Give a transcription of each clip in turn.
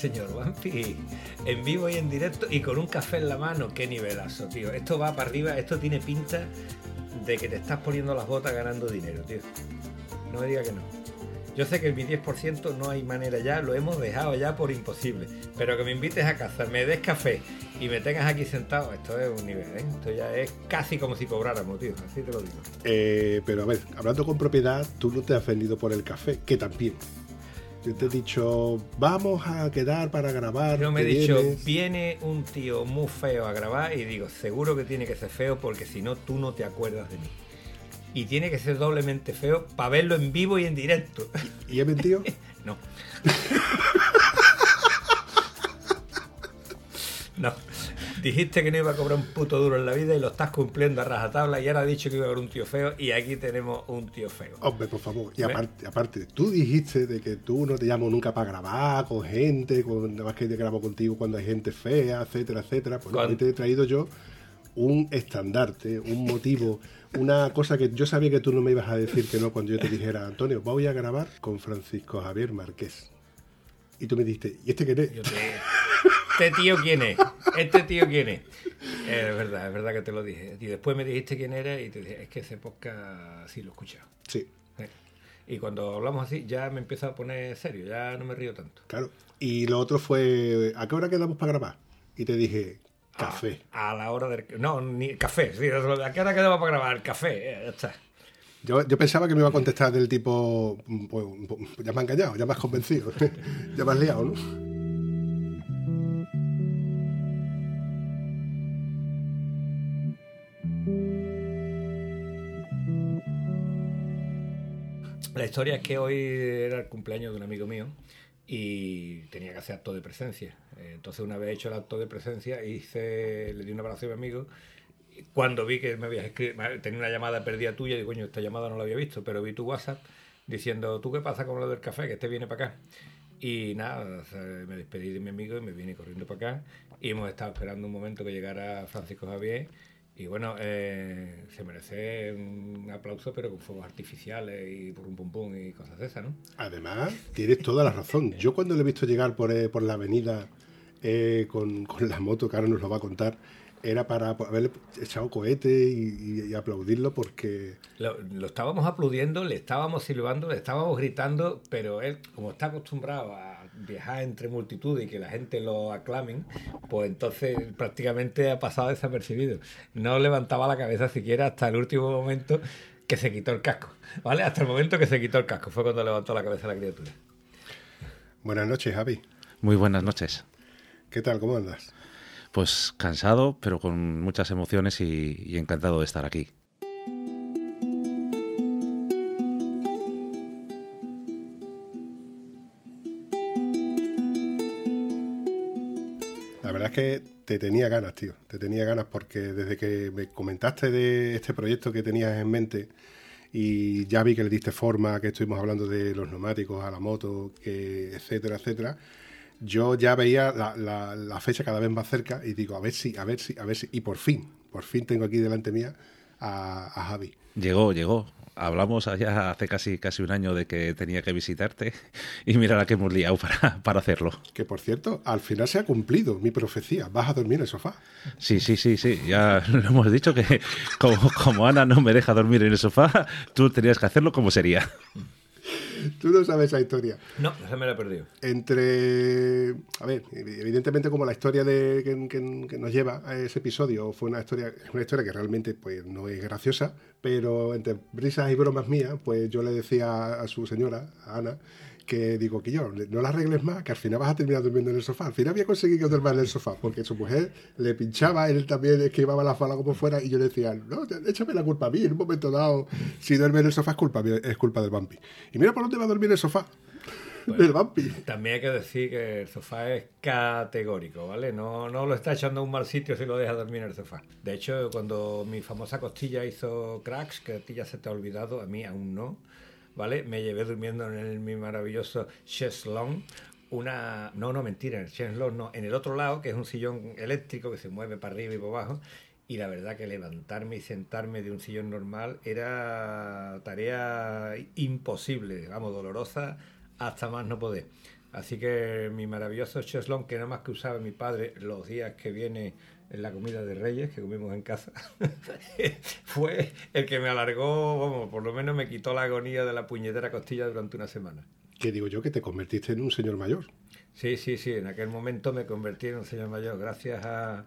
Señor Vampi, en vivo y en directo y con un café en la mano, qué nivelazo, tío. Esto va para arriba, esto tiene pinta de que te estás poniendo las botas ganando dinero, tío. No me diga que no. Yo sé que el mi 10% no hay manera ya, lo hemos dejado ya por imposible. Pero que me invites a casa, me des café y me tengas aquí sentado, esto es un nivel, ¿eh? Esto ya es casi como si cobráramos, tío. Así te lo digo. Eh, pero a ver, hablando con propiedad, tú no te has vendido por el café, que también. Yo te he dicho, vamos a quedar para grabar. Yo me he ¿te dicho, vienes? viene un tío muy feo a grabar y digo, seguro que tiene que ser feo porque si no, tú no te acuerdas de mí. Y tiene que ser doblemente feo para verlo en vivo y en directo. ¿Y he mentido? No. No. Dijiste que no iba a cobrar un puto duro en la vida y lo estás cumpliendo a rajatabla y ahora has dicho que iba a haber un tío feo y aquí tenemos un tío feo. Hombre, por favor. Y Ve. aparte, aparte, tú dijiste de que tú no te llamo nunca para grabar con gente, con, nada más que te grabo contigo cuando hay gente fea, etcétera, etcétera. Pues no, te he traído yo un estandarte, un motivo, una cosa que yo sabía que tú no me ibas a decir que no cuando yo te dijera, Antonio, voy a grabar con Francisco Javier Márquez. Y tú me dijiste, ¿y este quién es? Yo te- ¿Este tío quién es? ¿Este tío quién es? Eh, Es verdad, es verdad que te lo dije. Y después me dijiste quién era y te dije, es que ese podcast sí lo he escuchado. Sí, Eh. Y cuando hablamos así, ya me empiezo a poner serio, ya no me río tanto. claro. Y lo otro fue, ¿a qué hora quedamos para grabar? Y te dije, café. A, a la hora del... No, ni café. Sí, ¿A qué hora quedaba para grabar? Café, eh, ya está. Yo, yo pensaba que me iba a contestar del tipo, pues, ya me has engañado, ya me has convencido, ya me has liado, ¿no? Historia es que hoy era el cumpleaños de un amigo mío y tenía que hacer acto de presencia. Eh, Entonces, una vez hecho el acto de presencia, hice, le di un abrazo a mi amigo. Cuando vi que me habías escrito, tenía una llamada perdida tuya, digo, coño, esta llamada no la había visto, pero vi tu WhatsApp diciendo, ¿tú qué pasa con lo del café? Que este viene para acá. Y nada, me despedí de mi amigo y me vine corriendo para acá. Y hemos estado esperando un momento que llegara Francisco Javier. Y bueno, eh, se merece un aplauso, pero con fuegos artificiales y pum pum pum y cosas de esas, ¿no? Además, tienes toda la razón. Yo cuando le he visto llegar por, eh, por la avenida eh, con, con la moto, que ahora nos lo va a contar, era para haberle echado cohete y, y- y aplaudirlo porque... Lo, lo estábamos aplaudiendo, le estábamos silbando, le estábamos gritando, pero él, como está acostumbrado a viajar entre multitud y que la gente lo aclamen, pues entonces prácticamente ha pasado desapercibido. No levantaba la cabeza siquiera hasta el último momento que se quitó el casco, ¿vale? Hasta el momento que se quitó el casco, fue cuando levantó la cabeza la criatura. Buenas noches, Javi. Muy buenas noches. ¿Qué tal? ¿Cómo andas? Pues cansado, pero con muchas emociones y, y encantado de estar aquí. Que te tenía ganas, tío. Te tenía ganas porque desde que me comentaste de este proyecto que tenías en mente y ya vi que le diste forma, que estuvimos hablando de los neumáticos a la moto, que etcétera, etcétera. Yo ya veía la- la fecha cada vez más cerca y digo, a ver si, a ver si, a ver si. Y por fin, por fin tengo aquí delante mía a, a Javi. Llegó, llegó. Hablamos allá hace casi, casi un año de que tenía que visitarte y mira la que hemos liado para, para hacerlo. Que por cierto, al final se ha cumplido mi profecía. Vas a dormir en el sofá. Sí, sí, sí, sí. Ya lo hemos dicho que como, como Ana no me deja dormir en el sofá, tú tenías que hacerlo como sería. Tú no sabes esa historia. No, se me la he perdido. entre a ver evidentemente como la historia de que, que- que nos lleva a ese episodio fue una historia una historia que realmente pues no es graciosa pero entre risas y bromas mías pues yo le decía a su señora a Ana que digo que yo, no la arregles más, que al final vas a terminar durmiendo en el sofá. Al final había conseguido que duerma en el sofá, porque su mujer le pinchaba, él también esquivaba la falda como fuera, y yo le decía, no, échame la culpa a mí, en un momento dado, si duerme en el sofá es culpa, es culpa del vampi. Y mira por dónde va a dormir el sofá. del vampi. También hay que decir que el sofá es categórico, ¿vale? No, no lo está echando a un mal sitio si lo deja dormir en el sofá. De hecho, cuando mi famosa costilla hizo cracks, que a ti ya se te ha olvidado, a mí aún no, ¿vale? Me llevé durmiendo en el, mi maravilloso cheslong. Una. No, no, mentira, en el cheslong no. En el otro lado, que es un sillón eléctrico que se mueve para arriba y para abajo. Y la verdad que levantarme y sentarme de un sillón normal era tarea imposible, vamos, dolorosa hasta más no poder. Así que mi maravilloso cheslong, que nada más que usaba mi padre los días que viene en la comida de Reyes que comimos en casa, fue el que me alargó, vamos, por lo menos me quitó la agonía de la puñetera costilla durante una semana. ¿Qué digo yo? Que te convertiste en un señor mayor. Sí, sí, sí, en aquel momento me convertí en un señor mayor, gracias a...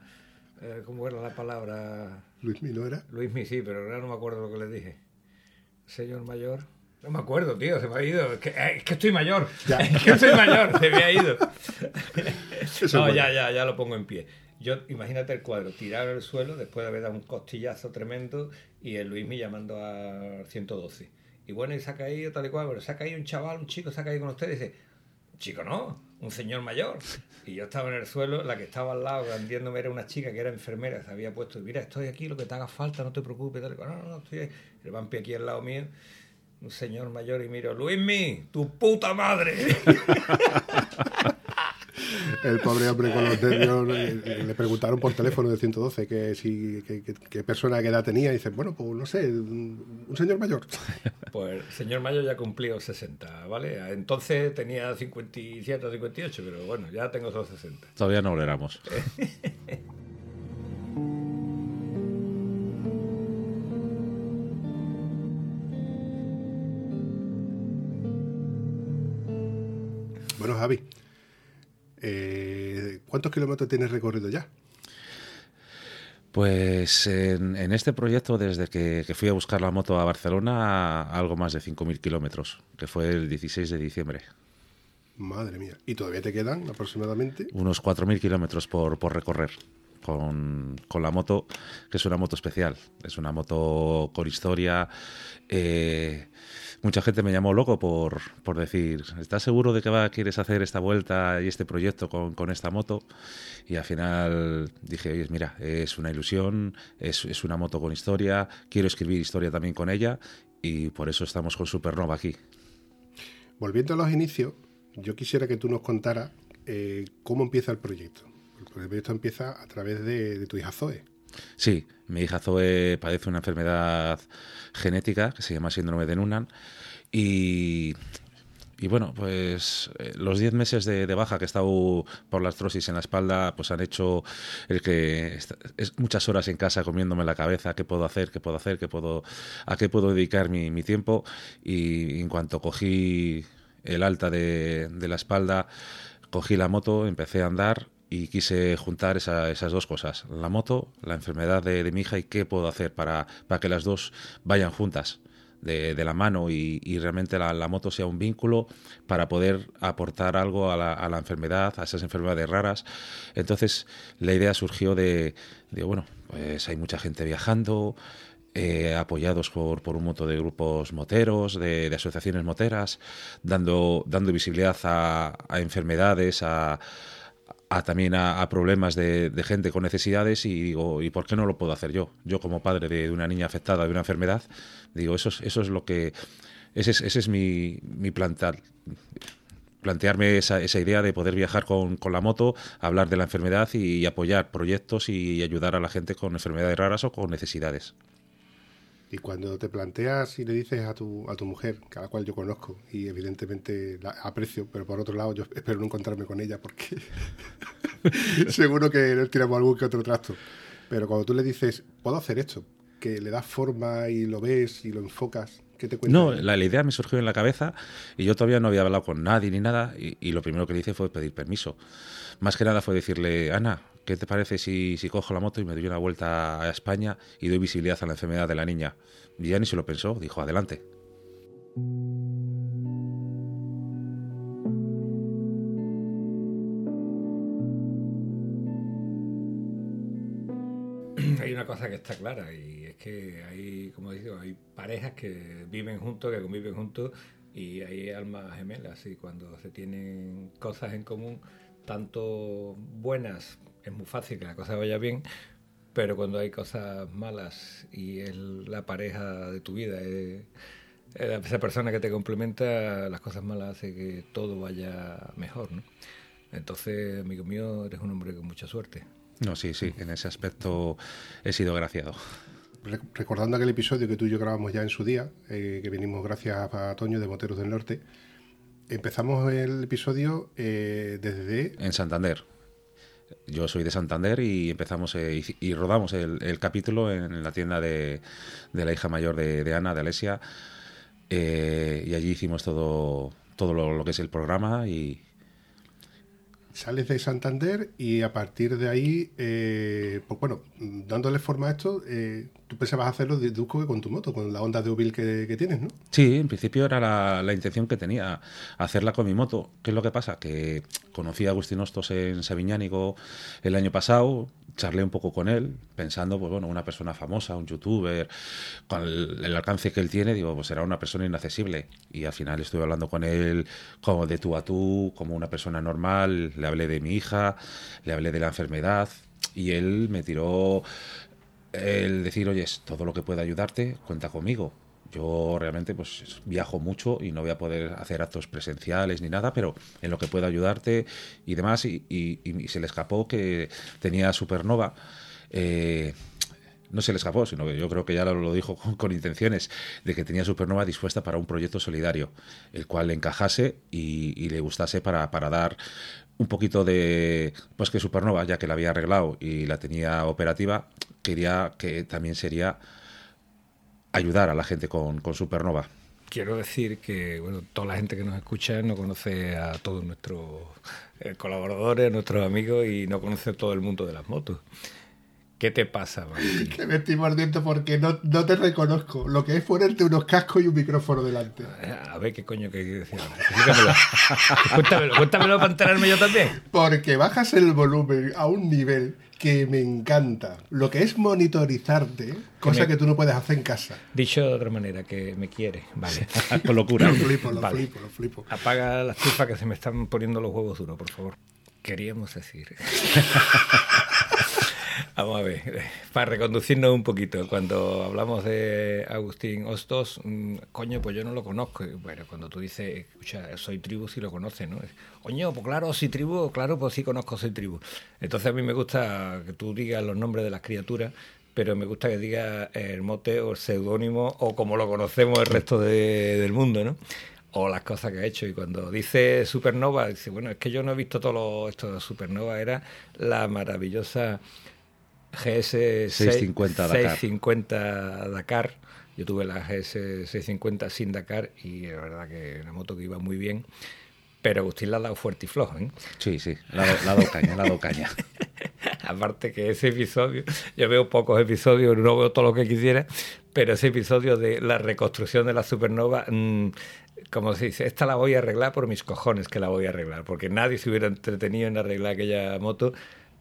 Eh, ¿Cómo era la palabra? Luis Mi, ¿no era? Luis Mi, sí, pero ahora no me acuerdo lo que le dije. Señor mayor. No me acuerdo, tío, se me ha ido. Es que, eh, es que estoy mayor. Es que estoy mayor, se me ha ido. no, ya, ya, ya lo pongo en pie. Yo, imagínate el cuadro, tirado el suelo después de haber dado un costillazo tremendo y el Luis me llamando a 112. Y bueno, y se ha caído tal y cual, pero se ha caído un chaval, un chico se ha caído con ustedes y dice, chico no, un señor mayor. Y yo estaba en el suelo, la que estaba al lado, gandiéndome era una chica que era enfermera, se había puesto, mira, estoy aquí, lo que te haga falta, no te preocupes, tal y cual. No, no, no, estoy ahí. El vampi aquí al lado mío un señor mayor y miro, Luismi, tu puta madre. El pobre hombre con los nervios le preguntaron por teléfono de 112 que si qué persona qué edad tenía y dice, bueno, pues no sé, un señor mayor. Pues el señor mayor ya cumplió 60, ¿vale? Entonces tenía 57 o 58, pero bueno, ya tengo esos 60. Todavía no lo éramos. Bueno, Javi, eh, ¿cuántos kilómetros tienes recorrido ya? Pues en, este proyecto, desde que, fui a buscar la moto a Barcelona, algo más de 5.000 kilómetros, que fue el 16 de diciembre. Madre mía. ¿Y todavía te quedan aproximadamente? Unos 4.000 kilómetros por, por recorrer. Con, con, la moto, que es una moto especial. Es una moto con historia. Eh, mucha gente me llamó loco por, por decir, ¿estás seguro de que va, quieres hacer esta vuelta y este proyecto con, con esta moto? Y al final dije, oye, mira, es una ilusión, es, es, una moto con historia, quiero escribir historia también con ella y por eso estamos con Supernova aquí. Volviendo a los inicios, yo quisiera que tú nos contaras eh, cómo empieza el proyecto. El proyecto empieza a través de, de tu hija Zoe. Sí, mi hija Zoe padece una enfermedad genética que se llama síndrome de Noonan y y bueno, pues eh, los 10 meses de, baja que he estado por la artrosis en la espalda, pues han hecho el que es muchas horas en casa comiéndome la cabeza, qué puedo hacer, qué puedo hacer, qué puedo, a qué puedo dedicar mi, tiempo. Y en cuanto cogí el alta de, de, la espalda, cogí la moto, empecé a andar y quise juntar esas dos cosas, la moto, la enfermedad de, mi hija y qué puedo hacer para, para que las dos vayan juntas. De, la mano y, realmente la, moto sea un vínculo para poder aportar algo a la, a la, enfermedad, a esas enfermedades raras. Entonces la idea surgió de, de bueno, pues hay mucha gente viajando, eh, apoyados por, por, un montón de grupos moteros, de, asociaciones moteras, dando, dando visibilidad a, a enfermedades, a, también a, problemas de, gente con necesidades y digo, ¿y por qué no lo puedo hacer yo? Yo como padre de, una niña afectada de una enfermedad, digo, eso es, eso es lo que, ese es, ese es mi, mi plantar plantearme esa, esa, idea de poder viajar con, con, la moto, hablar de la enfermedad y apoyar proyectos y ayudar a la gente con enfermedades raras o con necesidades. Y cuando te planteas y le dices a tu, a tu mujer, cada cual yo conozco y evidentemente la aprecio, pero por otro lado yo espero no encontrarme con ella porque seguro que tiramos algún que otro trasto. Pero cuando tú le dices, puedo hacer esto, que le das forma y lo ves y lo enfocas, no, la, idea me surgió en la cabeza y yo todavía no había hablado con nadie ni nada y, lo primero que le hice fue pedir permiso. Más que nada fue decirle, Ana, ¿qué te parece si, cojo la moto y me doy una vuelta a España y doy visibilidad a la enfermedad de la niña? Y ya ni se lo pensó, dijo, adelante. Hay una cosa que está clara y que hay, como digo, hay parejas que viven juntos, que conviven juntos y hay almas gemelas y cuando se tienen cosas en común, tanto buenas, es muy fácil que la cosa vaya bien, pero cuando hay cosas malas y es la pareja de tu vida, es, esa persona que te complementa, las cosas malas hace que todo vaya mejor, ¿no? Entonces, amigo mío, eres un hombre con mucha suerte. No, sí, sí, en ese aspecto he sido graciado. Recordando aquel episodio que tú y yo grabamos ya en su día, eh, que vinimos gracias a Toño de Moteros del Norte, empezamos el episodio eh, desde... En Santander. Yo soy de Santander y empezamos eh, y, rodamos el, capítulo en, la tienda de, la hija mayor de, Ana, de Alesia, y allí hicimos todo, todo lo, que es el programa y, sales de Santander y a partir de ahí, eh, pues bueno, dándole forma a esto, eh, tú pensabas hacerlo, deduzco que con tu moto, con la Honda de Ubil que, tienes, ¿no? Sí, en principio era la, intención que tenía, hacerla con mi moto. ¿Qué es lo que pasa? Que conocí a Agustín Hostos en Sabiñánigo el año pasado, charlé un poco con él, pensando, pues bueno, una persona famosa, un youtuber, con el, alcance que él tiene, digo, pues será una persona inaccesible. Y al final estuve hablando con él como de tú a tú, como una persona normal, le hablé de mi hija, le hablé de la enfermedad, y él me tiró el decir, oye, todo lo que pueda ayudarte, cuenta conmigo. Yo realmente pues viajo mucho y no voy a poder hacer actos presenciales ni nada, pero en lo que pueda ayudarte y demás, y, se le escapó que tenía Supernova. Eh, no se le escapó, sino que yo creo que ya lo, dijo con, intenciones de que tenía Supernova dispuesta para un proyecto solidario, el cual le encajase y, le gustase para, para, dar un poquito de, pues que Supernova, ya que la había arreglado y la tenía operativa, quería que también sería ayudar a la gente con, Supernova. Quiero decir que bueno, toda la gente que nos escucha no conoce a todos nuestros eh, colaboradores, nuestros amigos y no conoce todo el mundo de las motos. ¿Qué te pasa, Que me estoy mordiendo porque no, no, te reconozco. Lo que es ponerte unos cascos y un micrófono delante. Eh, a ver qué coño que decir. cuéntamelo, cuéntamelo para enterarme yo también. Porque bajas el volumen a un nivel que me encanta. Lo que es monitorizarte, cosa que, tú no puedes hacer en casa. Dicho de otra manera, que me quiere, vale. Con locura. Lo flipo, lo flipo, lo flipo. Apaga la estufa que se me están poniendo los huevos duros, por favor. Queríamos decir. Vamos a ver, para reconducirnos un poquito, cuando hablamos de Agustín Hostos, mm, coño, pues yo no lo conozco. Bueno, cuando tú dices, escucha, soy tribu, sí lo conoces, ¿no? Coño, pues claro, soy tribu, claro, pues sí conozco soy tribu. Entonces a mí me gusta que tú digas los nombres de las criaturas, pero me gusta que digas el mote o el seudónimo o como lo conocemos el resto del mundo, ¿no? o las cosas que ha hecho. Y cuando dice Supernova, dice, bueno, es que yo no he visto todo esto de Supernova, era la maravillosa GS 650, 650 Dakar. Yo tuve la GS 650 sin Dakar y es verdad que una moto que iba muy bien. Pero Agustín la ha dado fuerte y flojo, ¿eh? Sí, sí, la ha dado caña, la ha dado caña. Aparte que ese episodio, yo veo pocos episodios, no veo todo lo que quisiera, pero ese episodio de la reconstrucción de la supernova, mm, como se dice, esta la voy a arreglar por mis cojones que la voy a arreglar, porque nadie se hubiera entretenido en arreglar aquella moto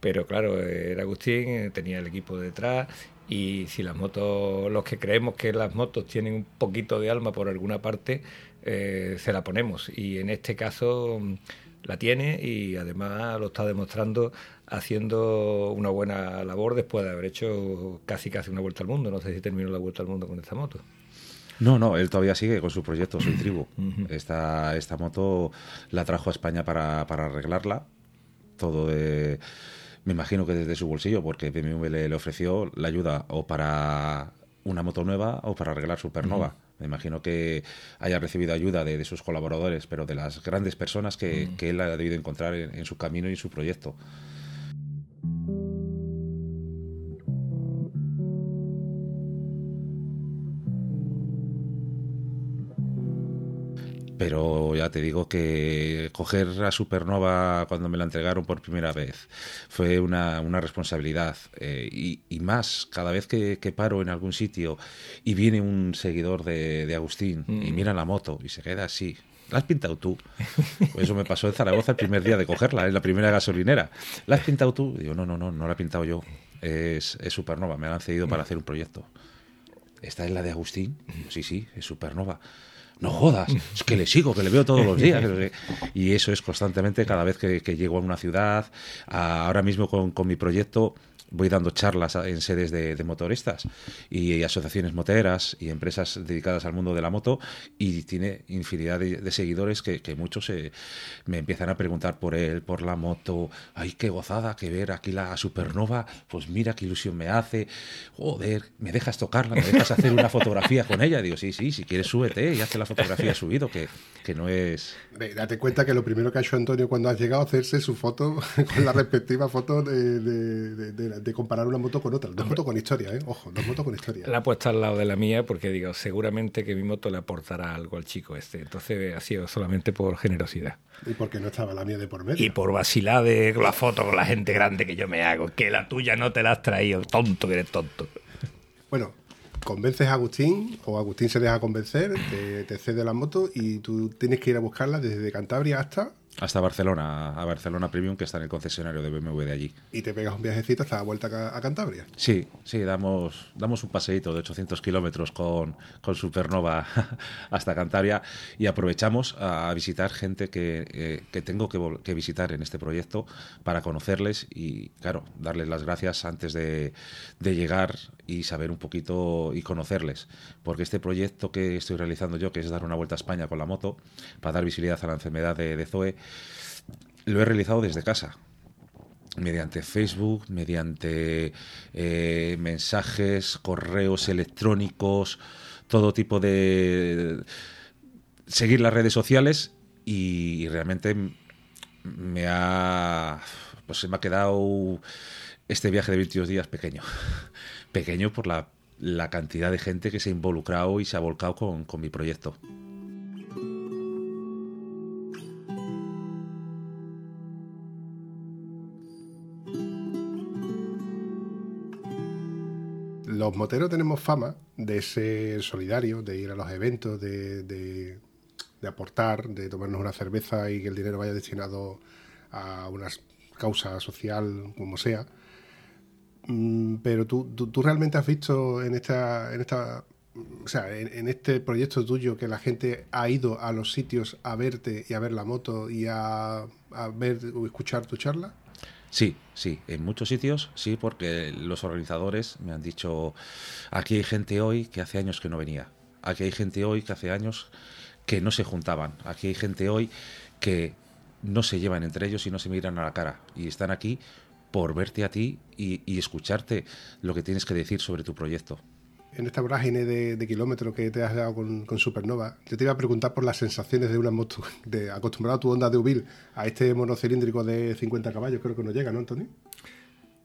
pero claro, era Agustín, eh, tenía el equipo detrás y si las motos, los que creemos que las motos tienen un poquito de alma por alguna parte, eh, se la ponemos. Y en este caso mm, la tiene y además lo está demostrando haciendo una buena labor después de haber hecho casi casi una vuelta al mundo. No sé si terminó la vuelta al mundo con esta moto. No, no, él todavía sigue con su proyecto Soy Tribu. esta, esta moto la trajo a España para, para arreglarla. Todo de me imagino que desde su bolsillo, porque BMW le, ofreció la ayuda o para una moto nueva o para arreglar Supernova. Me imagino que haya recibido ayuda de, sus colaboradores, pero de las grandes personas que, él ha debido encontrar en, su camino y en su proyecto. Pero ya te digo que coger a Supernova cuando me la entregaron por primera vez fue una, responsabilidad eh, y, más cada vez que, paro en algún sitio y viene un seguidor de, Agustín y mm. mira la moto y se queda así ¿La has pintado tú? Pues eso me pasó en Zaragoza el primer día de cogerla, en la primera gasolinera. ¿La has pintado tú? Digo, no, no, no, no la he pintado yo. es, es Supernova, me la han cedido para hacer un proyecto. ¿Esta es la de Agustín? Sí, sí, es Supernova. No jodas, es que le sigo, que le veo todos los días. Y eso es constantemente cada vez que, llego a una ciudad. Ahora mismo con, con mi proyecto voy dando charlas en sedes de, de motoristas y asociaciones moteras y empresas dedicadas al mundo de la moto y tiene infinidad de, de seguidores que, que muchos eh, me empiezan a preguntar por él, por la moto. Ay, qué gozada que ver aquí la Supernova. Pues mira qué ilusión me hace. Joder, ¿me dejas tocarla? ¿Me dejas hacer una fotografía con ella? Digo, sí, sí, si quieres súbete y hazte la fotografía subido, que, que no es... Date cuenta que lo primero que ha hecho Antonio cuando has llegado a hacerse su foto con la respectiva foto de, de- de- de- de comparar una moto con otra. Dos motos con historia, ¿eh? Ojo, dos motos con historia. La he puesto al lado de la mía porque digo, seguramente que mi moto le aportará algo al chico este. Entonces ha sido solamente por generosidad. Y porque no estaba la mía de por medio. Y por vacilar de la foto con la gente grande que yo me hago. Que la tuya no te la has traído. Tonto que eres tonto. Bueno, convences a Agustín o Agustín se deja convencer, te, te cede la moto y tú tienes que ir a buscarla desde Cantabria hasta Hasta Barcelona, a Barcelona Premium, que está en el concesionario de BMW de allí. y te pegas un viajecito hasta la vuelta a, Cantabria. Sí, sí, damos, damos un paseíto de 800 kilómetros con, con Supernova hasta Cantabria y aprovechamos a visitar gente que, eh, que tengo que, que visitar en este proyecto para conocerles y, claro, darles las gracias antes de, de llegar y saber un poquito y conocerles. Porque este proyecto que estoy realizando yo, que es dar una vuelta a España con la moto, para dar visibilidad a la enfermedad de, de Zoe, lo he realizado desde casa mediante Facebook, mediante eh, mensajes, correos electrónicos, todo tipo de seguir las redes sociales y, realmente me ha pues se me ha quedado este viaje de 22 días pequeño pequeño por la, la cantidad de gente que se ha involucrado y se ha volcado con mi proyecto. Los moteros tenemos fama de ser solidarios, de ir a los eventos, de, de- aportar, de tomarnos una cerveza y que el dinero vaya destinado a una causa social, como sea. Mm, Pero tú, tú, realmente has visto en esta, en esta, o sea, en este proyecto tuyo que la gente ha ido a los sitios a verte y a ver la moto y a, a ver o escuchar tu charla. Sí, sí, en muchos sitios sí, porque los organizadores me han dicho, aquí hay gente hoy que hace años que no venía, aquí hay gente hoy que hace años que no se juntaban, aquí hay gente hoy que no se llevan entre ellos y no se miran a la cara. Y están aquí por verte a ti y, y escucharte lo que tienes que decir sobre tu proyecto. En esta vorágine de, de kilómetros que te has dado con, con Supernova, yo te iba a preguntar por las sensaciones de una moto, de acostumbrado a tu onda de Ubil a este monocilíndrico de 50 caballos, creo que no llega, ¿no, Antonio?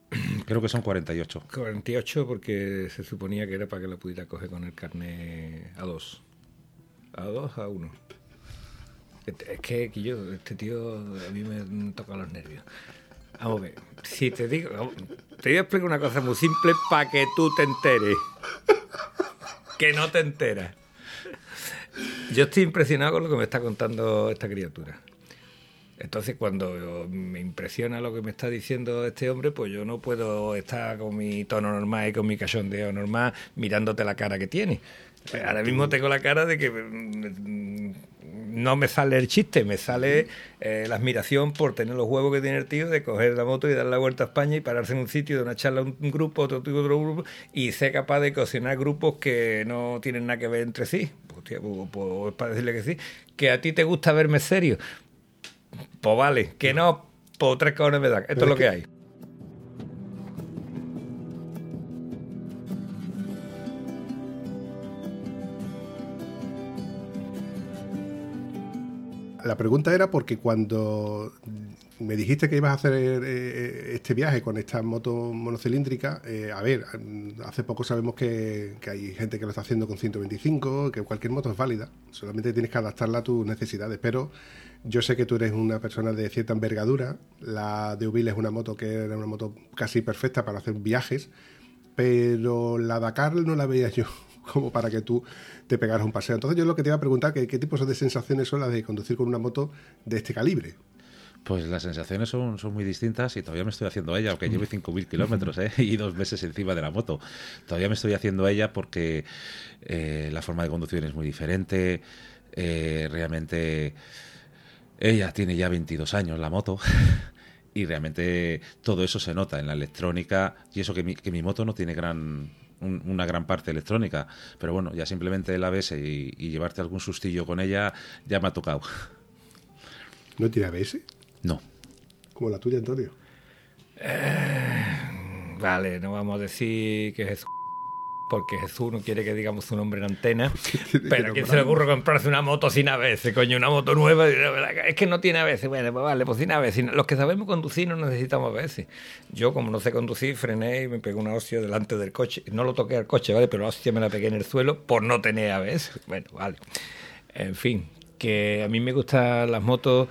Creo que son 48. 48 porque se suponía que era para que la pudiera coger con el carnet a dos. A dos, a uno. Es que, que yo, este tío a mí me toca los nervios. Vamos a ver, si te digo, te voy a explicar una cosa muy simple para que tú te enteres. Que no te enteras. Yo estoy impresionado con lo que me está contando esta criatura. Entonces, cuando me impresiona lo que me está diciendo este hombre, pues yo no puedo estar con mi tono normal y con mi cachondeo normal mirándote la cara que tiene. Ahora mismo tengo la cara de que mm, no me sale el chiste, me sale eh, la admiración por tener los huevos que tiene el tío de coger la moto y dar la vuelta a España y pararse en un sitio de una charla a un grupo, otro tipo, otro grupo, y ser capaz de cocinar grupos que no tienen nada que ver entre sí. Pues, tío, pues, pues, es para decirle que sí. Que a ti te gusta verme serio. Pues vale, que no, pues tres cabrones me dan. Esto es lo que hay. La pregunta era porque cuando me dijiste que ibas a hacer eh, este viaje con esta moto monocilíndrica, eh, a ver, hace poco sabemos que, que, hay gente que lo está haciendo con 125, que cualquier moto es válida, solamente tienes que adaptarla a tus necesidades, pero yo sé que tú eres una persona de cierta envergadura, la de Ubil es una moto que era una moto casi perfecta para hacer viajes, pero la Dakar no la veía yo como para que tú te pegaras un paseo. Entonces yo lo que te iba a preguntar, que, ¿qué tipos de sensaciones son las de conducir con una moto de este calibre? Pues las sensaciones son, son muy distintas y todavía me estoy haciendo ella, aunque lleve 5.000 kilómetros ¿eh? y dos meses encima de la moto. Todavía me estoy haciendo ella porque eh, la forma de conducir es muy diferente. Eh, realmente ella tiene ya 22 años, la moto. y realmente todo eso se nota en la electrónica y eso que mi, que mi moto no tiene gran una gran parte electrónica pero bueno ya simplemente la ves y, y llevarte algún sustillo con ella ya me ha tocado ¿No tiene ABS? no Como la tuya, Antonio. Vale, no vamos a decir que Jesús porque Jesús no quiere que digamos su nombre en antena, pero ¿a quién se le ocurre comprarse una moto sin ABS, coño, una moto nueva? Es que no tiene ABS, bueno, pues vale, pues sin ABS. Los que sabemos conducir no necesitamos ABS. Yo, como no sé conducir, frené y me pegué una hostia delante del coche. No lo toqué al coche, ¿vale? Pero la hostia me la pegué en el suelo por no tener ABS. Bueno, vale. En fin, que a mí me gustan las motos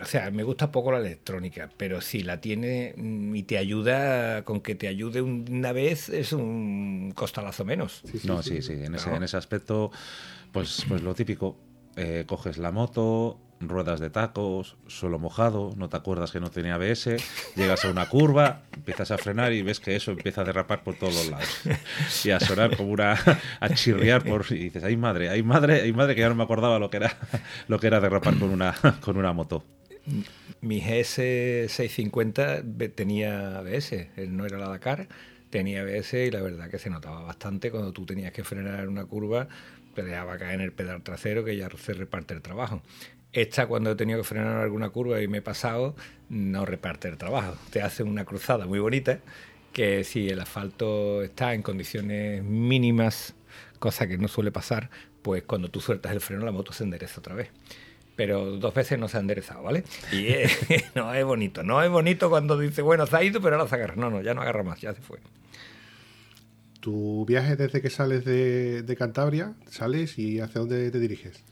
o sea, me gusta poco la electrónica, pero si la tiene mm, y te ayuda, con que te ayude una vez, es un costalazo menos. no, sí, sí, en, ese, en ese aspecto, pues, pues lo típico, eh, coges la moto, ruedas de tacos, suelo mojado, no te acuerdas que no tenía ABS, llegas a una curva, empiezas a frenar y ves que eso empieza a derrapar por todos los lados. Y a sonar como una, a chirriar por, y dices, ay madre, ay madre, ay madre, que ya no me acordaba lo que era, lo que era derrapar con una, con una moto. Mi GS650 ve- tenía ABS, no era la Dakar, tenía ABS y la verdad que se notaba bastante cuando tú tenías que frenar en una curva, te dejaba caer en el pedal trasero que ya se reparte el trabajo. Esta cuando he tenido que frenar en alguna curva y me he pasado, no reparte el trabajo. Te hace una cruzada muy bonita que si el asfalto está en condiciones mínimas, cosa que no suele pasar, pues cuando tú sueltas el freno la moto se endereza otra vez pero dos veces no se ha enderezado, ¿vale? Y no es bonito, no es bonito cuando dice, bueno, se ha ido, pero ahora se agarra. No, no, ya no agarra más, ya se fue. Tu viaje desde que sales de, de Cantabria, sales y hacia dónde te diriges.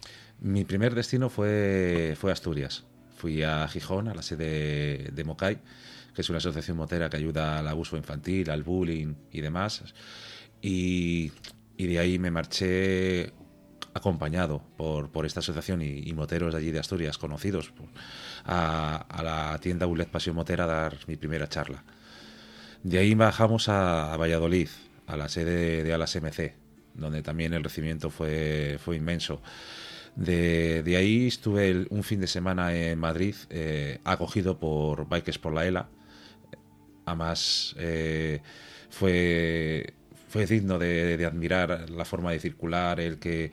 Mi primer destino fue, Asturias. Fui a Gijón, a la sede de Mocay, que es una asociación motera que ayuda al abuso infantil, al bullying y demás. Y, y de ahí me marché acompañado por, esta asociación y, moteros de allí de Asturias, conocidos, a, la tienda Ulet Pasión Motera a dar mi primera charla. De ahí bajamos a, Valladolid, a la sede de Alas MC, donde también el recibimiento fue inmenso. De, de ahí estuve un fin de semana en Madrid, eh, acogido por Bikes por la ELA. Además, eh, fue, fue digno de, admirar la forma de circular, el que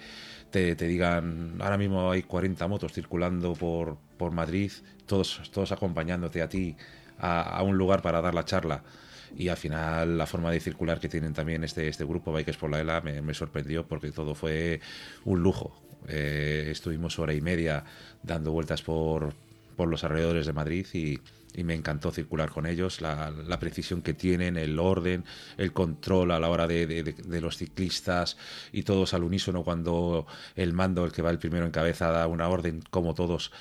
te, digan, ahora mismo hay 40 motos circulando por, por Madrid, todos, todos acompañándote a ti a un lugar para dar la charla. Y al final la forma de circular que tienen también este, este grupo, Bikers por la ELA, me, sorprendió porque todo fue un lujo. Eh, estuvimos hora y media dando vueltas por, por los alrededores de Madrid y, y me encantó circular con ellos, la, precisión que tienen, el orden, el control a la hora de, de- de- de los ciclistas y todos al unísono cuando el mando, el que va el primero en cabeza, da una orden, como todos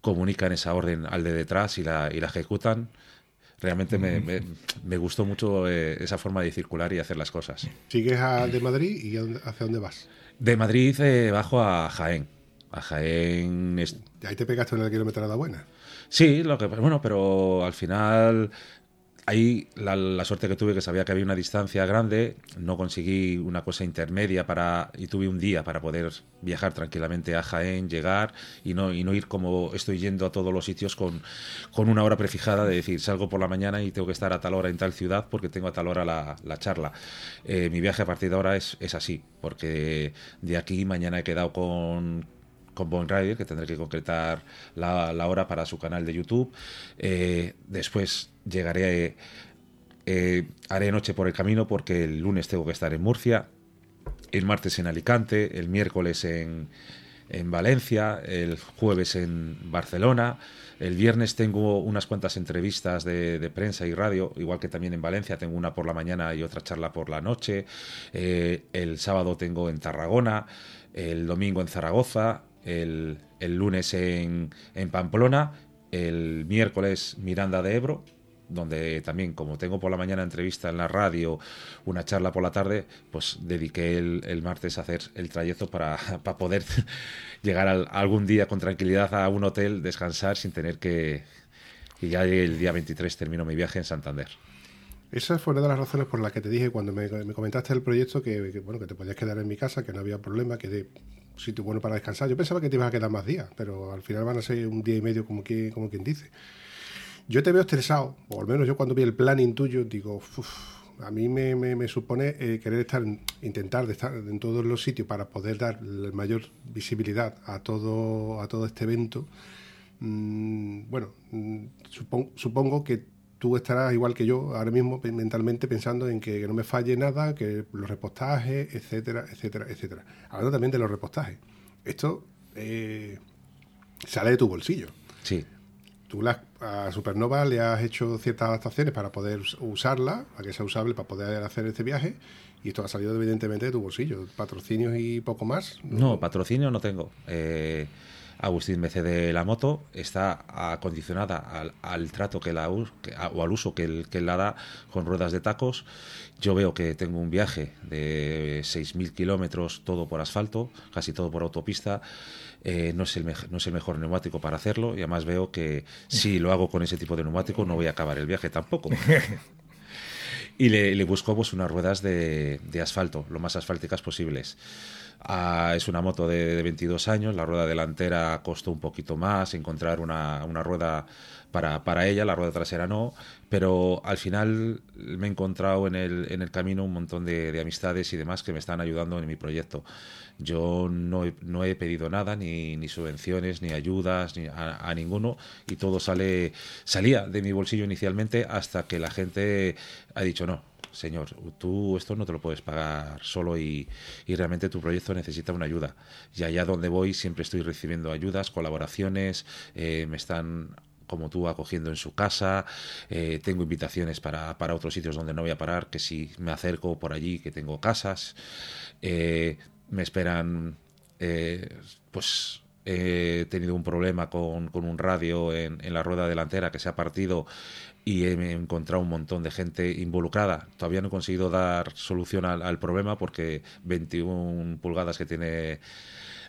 comunican esa orden al de detrás y la, y la ejecutan. Realmente me, me- me gustó mucho eh, esa forma de circular y hacer las cosas. Sigues a, de Madrid y hacia dónde vas. De Madrid eh, bajo a Jaén. A Jaén es- Ahí te pegaste una kilometrada buena. Sí, lo que bueno, pero al final ahí la, suerte que tuve que sabía que había una distancia grande, no conseguí una cosa intermedia para y tuve un día para poder viajar tranquilamente a Jaén, llegar y no y no ir como estoy yendo a todos los sitios con, con una hora prefijada de decir salgo por la mañana y tengo que estar a tal hora en tal ciudad porque tengo a tal hora la, la charla. Eh, mi viaje a partir de ahora es, es así, porque de aquí mañana he quedado con con Bon Rider, que tendré que concretar la, la hora para su canal de YouTube. Eh, después llegaré, eh, haré noche por el camino porque el lunes tengo que estar en Murcia, el martes en Alicante, el miércoles en, en Valencia, el jueves en Barcelona. El viernes tengo unas cuantas entrevistas de, de prensa y radio, igual que también en Valencia. Tengo una por la mañana y otra charla por la noche. Eh, el sábado tengo en Tarragona, el domingo en Zaragoza, el, el lunes en, en Pamplona, el miércoles Miranda de Ebro donde también, como tengo por la mañana entrevista en la radio, una charla por la tarde, pues dediqué el, martes a hacer el trayecto para, para poder llegar algún día con tranquilidad a un hotel, descansar sin tener que... Y ya el día 23 termino mi viaje en Santander. Esa fue una de las razones por las que te dije cuando me, comentaste el proyecto que, bueno que te podías quedar en mi casa, que no había problema, que de sitio bueno para descansar. Yo pensaba que te ibas a quedar más días, pero al final van a ser un día y medio como, que, como quien dice. Yo te veo estresado, o al menos yo cuando vi el planning tuyo digo, a mí me, me, supone eh, querer estar, intentar de estar en todos los sitios para poder dar la mayor visibilidad a todo, a todo este evento. Mm, bueno, mm, supongo que tú estarás igual que yo ahora mismo mentalmente pensando en que, no me falle nada, que los repostajes, etcétera, etcétera, etcétera. Hablando también de los repostajes. Esto eh, sale de tu bolsillo. Sí a Supernova le has hecho ciertas adaptaciones para poder usarla, para que sea usable para poder hacer este viaje, y esto ha salido evidentemente de tu bolsillo. ¿Patrocinios y poco más? No, patrocinio no tengo. Eh, Agustín me cede la moto, está acondicionada al, trato que la o al uso que él, que la da con ruedas de tacos. Yo veo que tengo un viaje de 6.000 kilómetros, todo por asfalto, casi todo por autopista. Eh, no, es el no es el mejor neumático para hacerlo y además veo que si lo hago con ese tipo de neumático no voy a acabar el viaje tampoco. y le, busco pues unas ruedas de, de asfalto, lo más asfálticas posibles es una moto de, 22 años, la rueda delantera costó un poquito más, encontrar una, una rueda para, para, ella, la rueda trasera no, pero al final me he encontrado en el, en el camino un montón de, amistades y demás que me están ayudando en mi proyecto. Yo no he, no he pedido nada, ni, ni, subvenciones, ni ayudas, ni a, a, ninguno, y todo sale, salía de mi bolsillo inicialmente hasta que la gente ha dicho no, señor, tú esto no te lo puedes pagar solo y, realmente tu proyecto necesita una ayuda. Y allá donde voy siempre estoy recibiendo ayudas, colaboraciones, eh, me están como tú acogiendo en su casa, eh, tengo invitaciones para, para, otros sitios donde no voy a parar, que si me acerco por allí, que tengo casas, eh, me esperan, pues he tenido un problema con, con un radio en, en, la rueda delantera que se ha partido y he encontrado un montón de gente involucrada. Todavía no he conseguido dar solución al, problema porque 21 pulgadas que tiene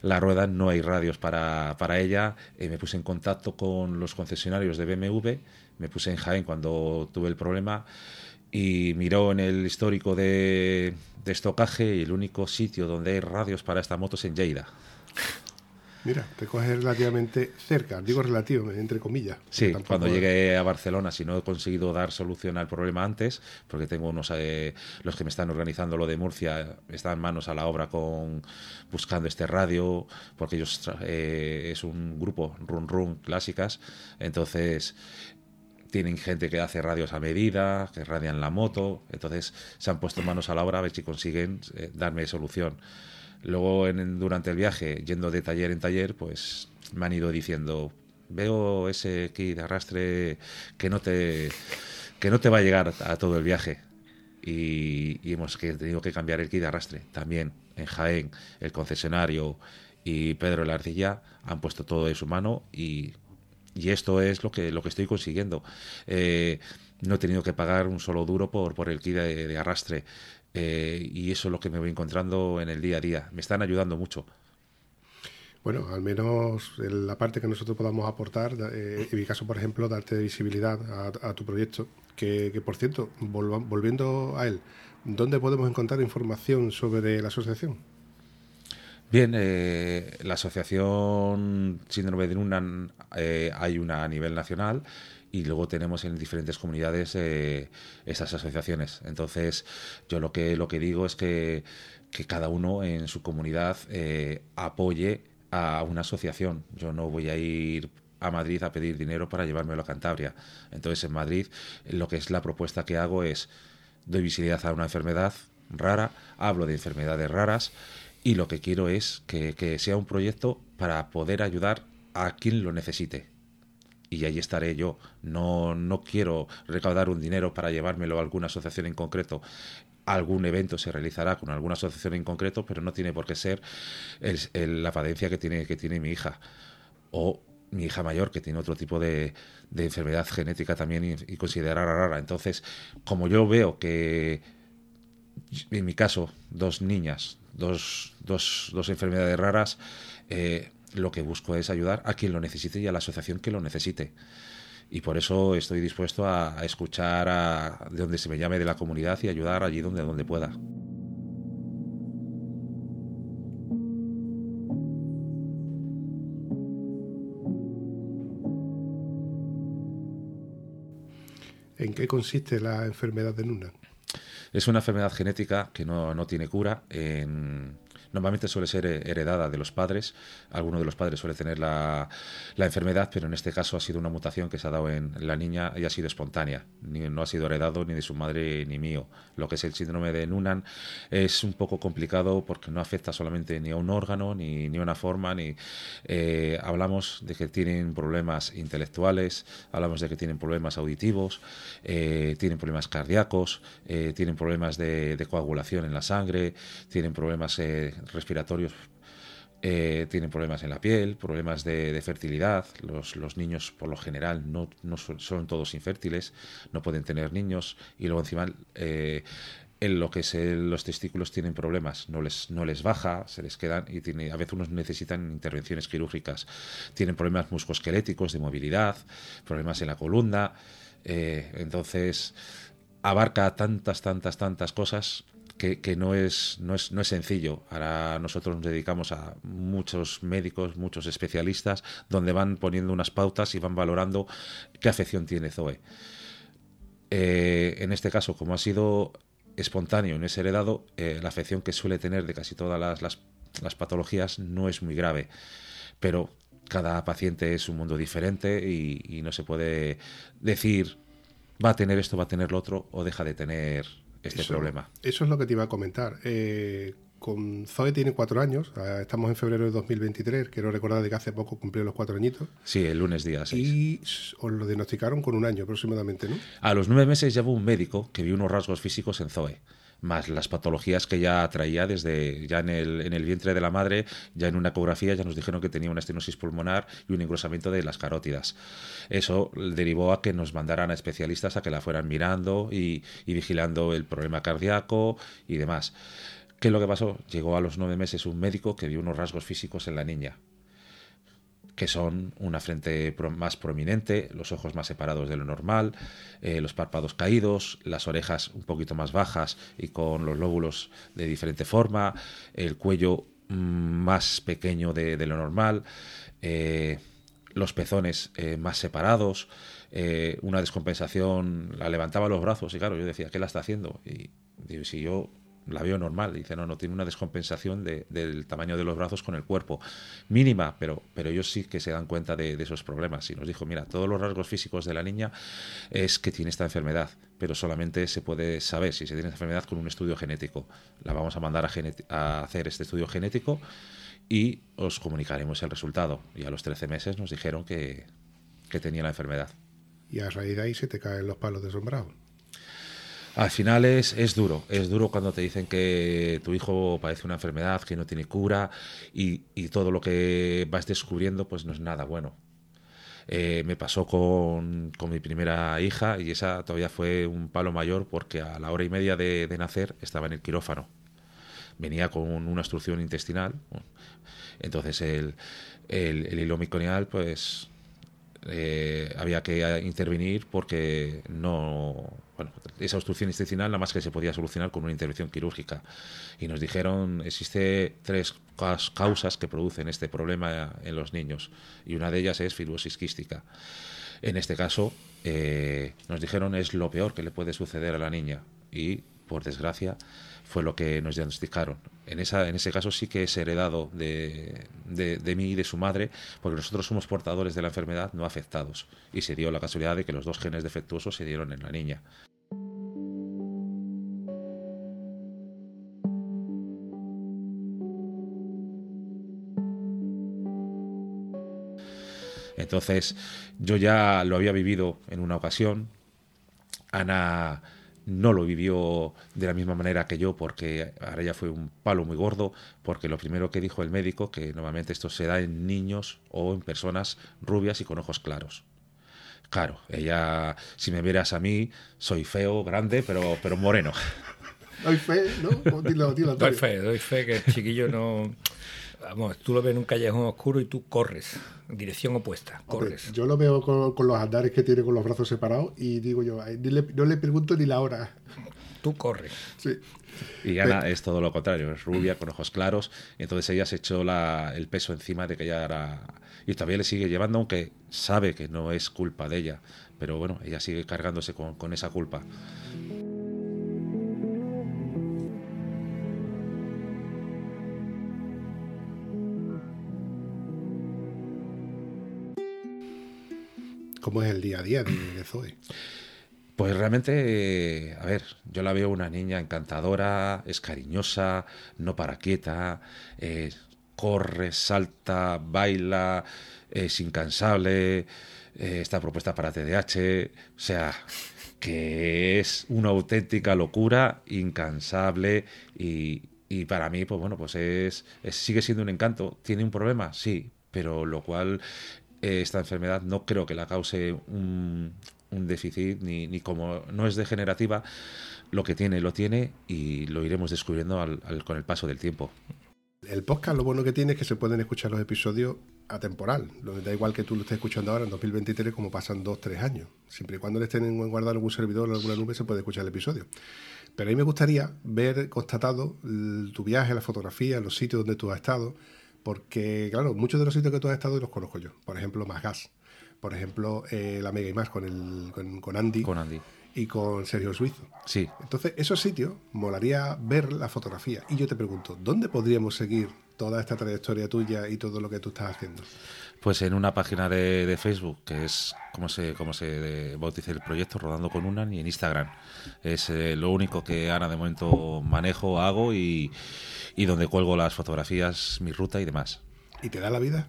la rueda no hay radios para, para ella. Eh, me puse en contacto con los concesionarios de BMW, me puse en Jaén cuando tuve el problema y miró en el histórico de, de estocaje y el único sitio donde hay radios para esta moto es en Lleida. Mira, te coges relativamente cerca, digo relativo, entre comillas. Sí, cuando llegué a Barcelona, si no he conseguido dar solución al problema antes, porque tengo unos, eh, los que me están organizando lo de Murcia, están manos a la obra con buscando este radio, porque ellos eh, es un grupo, Run Run Clásicas, entonces tienen gente que hace radios a medida, que radian la moto, entonces se han puesto manos a la obra a ver si consiguen eh, darme solución. Luego, en, durante el viaje, yendo de taller en taller, pues me han ido diciendo, veo ese kit de arrastre que no te, que no te va a llegar a todo el viaje. Y, hemos tenido que cambiar el kit de arrastre. También en Jaén, el concesionario y Pedro la Arcilla han puesto todo de su mano y, y esto es lo que, lo que estoy consiguiendo. Eh, no he tenido que pagar un solo duro por, por el kit de arrastre. Eh, y eso es lo que me voy encontrando en el día a día. Me están ayudando mucho. Bueno, al menos en la parte que nosotros podamos aportar, eh, en mi caso, por ejemplo, darte visibilidad a, tu proyecto, que, por cierto, volviendo a él, ¿dónde podemos encontrar información sobre la asociación? Bien, eh, la asociación Síndrome de Nunan hay una a nivel nacional y luego tenemos en diferentes comunidades eh, esas asociaciones. Entonces, yo lo que, lo que digo es que, cada uno en su comunidad eh, apoye a una asociación. Yo no voy a ir a Madrid a pedir dinero para llevármelo a Cantabria. Entonces, en Madrid, lo que es la propuesta que hago es, doy visibilidad a una enfermedad rara, hablo de enfermedades raras y lo que quiero es que, que sea un proyecto para poder ayudar a quien lo necesite y ahí estaré yo. No, no quiero recaudar un dinero para llevármelo a alguna asociación en concreto. Algún evento se realizará con alguna asociación en concreto, pero no tiene por qué ser la padencia que tiene, que tiene mi hija. O mi hija mayor, que tiene otro tipo de, enfermedad genética también y, y considerada rara. Entonces, como yo veo que, en mi caso, dos niñas, dos, dos, dos enfermedades raras, eh, lo que busco es ayudar a quien lo necesite y a la asociación que lo necesite. Y por eso estoy dispuesto a, escuchar a, de donde se me llame de la comunidad y ayudar allí donde, donde pueda. ¿En qué consiste la enfermedad de Nuna? Es una enfermedad genética que no, no tiene cura. En, Normalmente suele ser eh, heredada de los padres. Alguno de los padres suele tener la, enfermedad, pero en este caso ha sido una mutación que se ha dado en la niña y ha sido espontánea. no ha sido heredado ni de su madre ni mío. Lo que es el síndrome de Nunan es un poco complicado porque no afecta solamente ni a un órgano ni, ni a una forma. ni eh, Hablamos de que tienen problemas intelectuales, hablamos de que tienen problemas auditivos, eh, tienen problemas cardíacos, tienen problemas de, coagulación en la sangre, tienen problemas respiratorios eh, tienen problemas en la piel, problemas de, fertilidad. Los, los, niños, por lo general, no, no son, todos infértiles, no pueden tener niños. Y luego, encima, eh, en lo que es los testículos tienen problemas, no les, no les baja, se les quedan y tiene, a veces unos necesitan intervenciones quirúrgicas. Tienen problemas muscoesqueléticos, de movilidad, problemas en la columna. Eh, entonces, abarca tantas, tantas, tantas cosas que, no, es, no, es, no es sencillo. Ahora nosotros nos dedicamos a muchos médicos, muchos especialistas, donde van poniendo unas pautas y van valorando qué afección tiene Zoe. Eh, en este caso, como ha sido espontáneo, no es heredado, eh, la afección que suele tener de casi todas las, las, patologías no es muy grave. Pero cada paciente es un mundo diferente y, y no se puede decir va a tener esto, va a tener lo otro o deja de tener este problema. Eso es lo que te iba a comentar. Eh, con Zoe tiene cuatro años, eh, estamos en febrero de 2023, quiero recordar de que hace poco cumplió los cuatro añitos. Sí, el lunes día 6. Y os lo diagnosticaron con un año aproximadamente, ¿no? A los nueve meses ya hubo un médico que vio unos rasgos físicos en Zoe más las patologías que ya traía desde ya en el, en el vientre de la madre, ya en una ecografía ya nos dijeron que tenía una estenosis pulmonar y un engrosamiento de las carótidas. Eso derivó a que nos mandaran a especialistas a que la fueran mirando y, y vigilando el problema cardíaco y demás. ¿Qué es lo que pasó? Llegó a los nueve meses un médico que vio unos rasgos físicos en la niña que son una frente más prominente, los ojos más separados de lo normal, eh, los párpados caídos, las orejas un poquito más bajas y con los lóbulos de diferente forma, el cuello mm, más pequeño de, lo normal, eh, los pezones eh, más separados, una descompensación, la levantaba los brazos y claro, yo decía, ¿qué la está haciendo? Y si yo la veo normal. Dice, no, no, tiene una descompensación del tamaño de los brazos con el cuerpo. Mínima, pero, pero ellos sí que se dan cuenta de, esos problemas. Y nos dijo, mira, todos los rasgos físicos de la niña es que tiene esta enfermedad, pero solamente se puede saber si se tiene esta enfermedad con un estudio genético. La vamos a mandar a, hacer este estudio genético y os comunicaremos el resultado. Y a los 13 meses nos dijeron que, que tenía la enfermedad. Y a raíz de ahí se te caen los palos de sombrado. Al final es, es duro, es duro cuando te dicen que tu hijo padece una enfermedad que no tiene cura y, todo lo que vas descubriendo pues no es nada bueno. Eh, me pasó con, mi primera hija y esa todavía fue un palo mayor porque a la hora y media de, nacer estaba en el quirófano. Venía con una obstrucción intestinal. Entonces el, el, el hilo miconial pues eh, había que intervenir porque no bueno, esa obstrucción intestinal nada más que se podía solucionar con una intervención quirúrgica. Y nos dijeron, existe tres causas que producen este problema en los niños y una de ellas es fibrosis quística. En este caso, eh, nos dijeron es lo peor que le puede suceder a la niña y, por desgracia, fue lo que nos diagnosticaron. En, ese caso sí que es heredado de, de, mí y de su madre, porque nosotros somos portadores de la enfermedad no afectados. Y se dio la casualidad de que los dos genes defectuosos se dieron en la niña. Entonces, yo ya lo había vivido en una ocasión. Ana no lo vivió de la misma manera que yo porque ahora ya fue un palo muy gordo porque lo primero que dijo el médico que normalmente esto se da en niños o en personas rubias y con ojos claros. Claro, ella, si me vieras a mí, soy feo, grande, pero, pero moreno. Doy fe, ¿no? Dilo, dilo, doy fe, doy fe que el chiquillo no... Vamos, tú lo ves en un callejón oscuro y tú corres, en dirección opuesta, corres. yo lo veo con, los andares que tiene con los brazos separados y digo yo, no le pregunto ni la hora. Tú corres. Sí. Y Ana es todo lo contrario, es rubia, con ojos claros, y entonces ella se echó la, el peso encima de que ella era... Y todavía le sigue llevando, aunque sabe que no es culpa de ella, pero bueno, ella sigue cargándose con, con esa culpa. ¿Cómo es el día a día de, Zoe? Pues realmente, a ver, yo la veo una niña encantadora, es cariñosa, no para quieta, eh, corre, salta, baila, es incansable, eh, está propuesta para TDAH, o sea, que es una auténtica locura, incansable y, para mí, pues bueno, pues es, sigue siendo un encanto. ¿Tiene un problema? Sí, pero lo cual esta enfermedad no creo que la cause un, déficit, ni, como no es degenerativa, lo que tiene, lo tiene y lo iremos descubriendo con el paso del tiempo. El podcast lo bueno que tiene es que se pueden escuchar los episodios atemporal. Da igual que tú lo estés escuchando ahora en 2023 como pasan dos, tres años. Siempre y cuando le estén guardado en algún servidor o alguna nube se puede escuchar el episodio. Pero a mí me gustaría ver constatado tu viaje, la fotografía, los sitios donde tú has estado, porque, claro, muchos de los sitios que tú has estado los conozco yo. Por ejemplo, Más Gas. Por ejemplo, eh, la Mega y Más con, el, con, Andy. Con Andy. Y con Sergio Suizo. Sí. Entonces, esos sitios, molaría ver la fotografía. Y yo te pregunto, ¿dónde podríamos seguir toda esta trayectoria tuya y todo lo que tú estás haciendo? Pues en una página de, Facebook, que es como se, como se bautiza el proyecto, Rodando con Unan, y en Instagram. Es eh, lo único que ahora de momento manejo, hago y, y donde cuelgo las fotografías, mi ruta y demás. ¿Y te da la vida?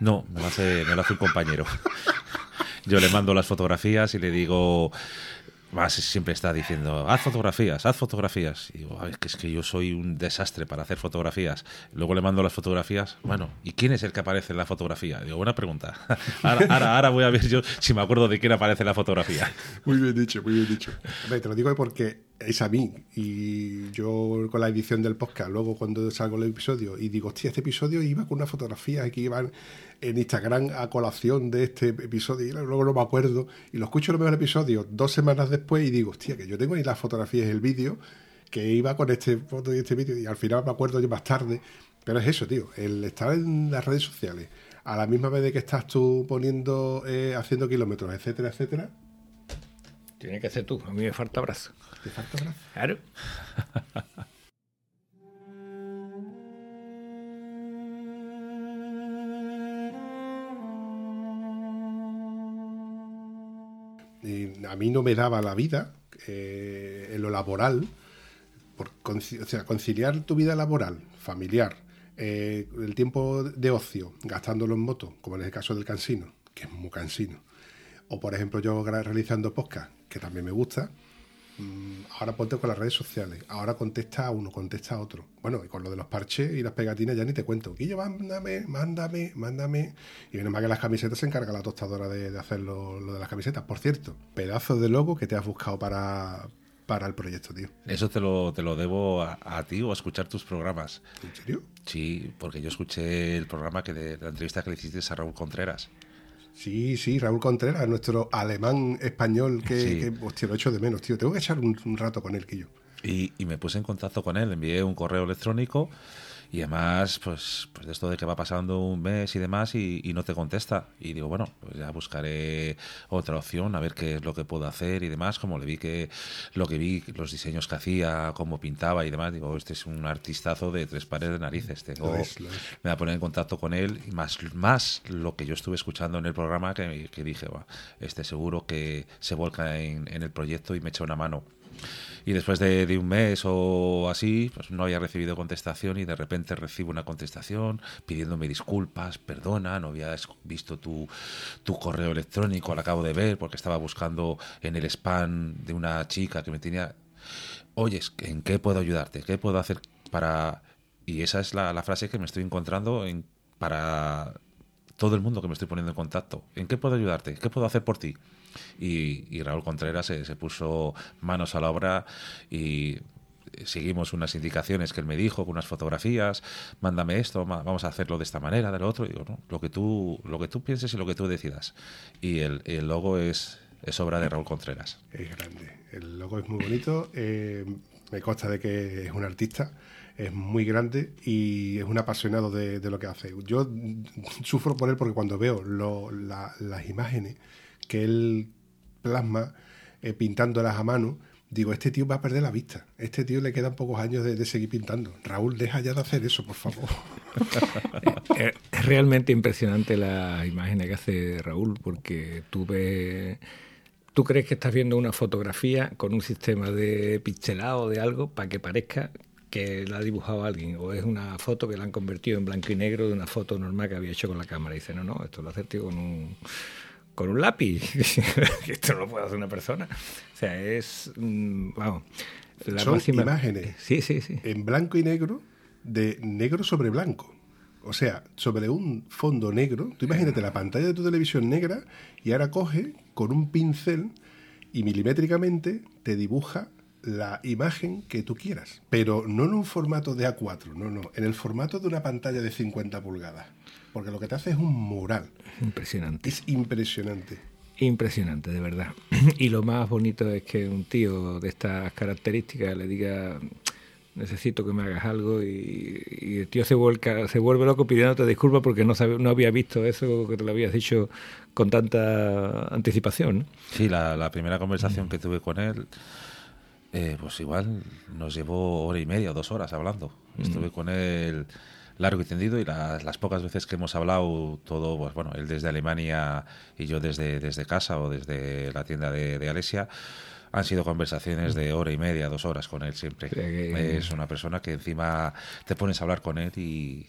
No, me lo hace, me lo hace un compañero. Yo le mando las fotografías y le digo, más siempre está diciendo, haz fotografías, haz fotografías. Y digo, que es que yo soy un desastre para hacer fotografías. Luego le mando las fotografías. Bueno, ¿y quién es el que aparece en la fotografía? Digo, buena pregunta. Ahora, ahora, voy a ver yo si me acuerdo de quién aparece en la fotografía. Muy bien dicho, muy bien dicho. te lo digo porque es a mí. Y yo con la edición del podcast, luego cuando salgo el episodio y digo, hostia, este episodio iba con una fotografía que iban en Instagram a colación de este episodio y luego no me acuerdo. Y lo escucho lo mejor episodio dos semanas después y digo, hostia, que yo tengo ahí las fotografías y el vídeo que iba con este foto y este vídeo y al final me acuerdo yo más tarde. Pero es eso, tío, el estar en las redes sociales a la misma vez de que estás tú poniendo, eh, haciendo kilómetros, etcétera, etcétera. Tiene que ser tú, a mí me falta brazo. Claro. a mí no me daba la vida eh, en lo laboral, por, o sea, conciliar tu vida laboral, familiar, eh, el tiempo de ocio, gastándolo en moto, como en el caso del cansino, que es muy cansino, o por ejemplo yo realizando podcast, que también me gusta, ahora ponte con las redes sociales, ahora contesta a uno, contesta a otro. Bueno, y con lo de los parches y las pegatinas ya ni te cuento. Guillo, mándame, mándame, mándame. Y menos más que las camisetas se encarga la tostadora de, hacer lo, de las camisetas. Por cierto, pedazo de logo que te has buscado para, para el proyecto, tío. Eso te lo, te lo debo a, ti o a escuchar tus programas. ¿En serio? Sí, porque yo escuché el programa que de la entrevista que le hiciste a Raúl Contreras. Sí, sí, Raúl Contreras, nuestro alemán español que, hostia, lo hecho de menos, tío. Tengo que echar un, un rato con él, que yo. Y, y, me puse en contacto con él, envié un correo electrónico y además, pues, pues de esto de que va pasando un mes y demás y, no te contesta. Y digo, bueno, pues ya buscaré otra opción, a ver qué es lo que puedo hacer y demás. Como le vi que lo que vi, los diseños que hacía, cómo pintaba y demás, digo, este es un artistazo de tres pares de narices. Tengo, me voy a poner en contacto con él y más, más lo que yo estuve escuchando en el programa que, que dije, este seguro que se volca en, en el proyecto y me echa una mano Y después de, un mes o así, pues no había recibido contestación y de repente recibo una contestación pidiéndome disculpas, perdona, no había visto tu, tu correo electrónico, lo acabo de ver porque estaba buscando en el spam de una chica que me tenía... Oye, ¿en qué puedo ayudarte? ¿Qué puedo hacer para...? Y esa es la, la frase que me estoy encontrando en, para todo el mundo que me estoy poniendo en contacto. ¿En qué puedo ayudarte? ¿Qué puedo hacer por ti? Y, Raúl Contreras se, puso manos a la obra y seguimos unas indicaciones que él me dijo, con unas fotografías, mándame esto, vamos a hacerlo de esta manera, de lo otro, digo, no, lo que tú, lo que tú pienses y lo que tú decidas. Y el, logo es, es obra de Raúl Contreras. Es grande, el logo es muy bonito, eh, me consta de que es un artista, es muy grande y es un apasionado de, lo que hace. Yo sufro por él porque cuando veo las imágenes que él plasma eh, pintándolas a mano, digo, este tío va a perder la vista. Este tío le quedan pocos años de, seguir pintando. Raúl, deja ya de hacer eso, por favor. es realmente impresionante la imagen que hace Raúl, porque tú ves... Tú crees que estás viendo una fotografía con un sistema de pixelado de algo para que parezca que la ha dibujado alguien o es una foto que la han convertido en blanco y negro de una foto normal que había hecho con la cámara. Y dice, no, no, esto lo hace tío con un con un lápiz. Esto no lo puede hacer una persona. O sea, es. Mm, vamos. La Son imágenes. Sí, sí, sí. En blanco y negro, de negro sobre blanco. O sea, sobre un fondo negro. Tú imagínate la pantalla de tu televisión negra y ahora coge con un pincel y milimétricamente te dibuja la imagen que tú quieras. Pero no en un formato de A4, no, no. En el formato de una pantalla de 50 pulgadas porque lo que te hace es un mural. Impresionante. Es impresionante. Impresionante, de verdad. Y lo más bonito es que un tío de estas características le diga necesito que me hagas algo y, el tío se, vuelca, se vuelve loco pidiéndote disculpas porque no, no había visto eso que te lo habías dicho con tanta anticipación. Sí, la, primera conversación mm. que tuve con él, eh, pues igual nos llevó hora y media o dos horas hablando. Mm. Estuve con él largo y tendido y las, pocas veces que hemos hablado todo, pues bueno, él desde Alemania y yo desde, desde casa o desde la tienda de, de Alesia, han sido conversaciones de hora y media, dos horas con él siempre. Es una persona que encima te pones a hablar con él y,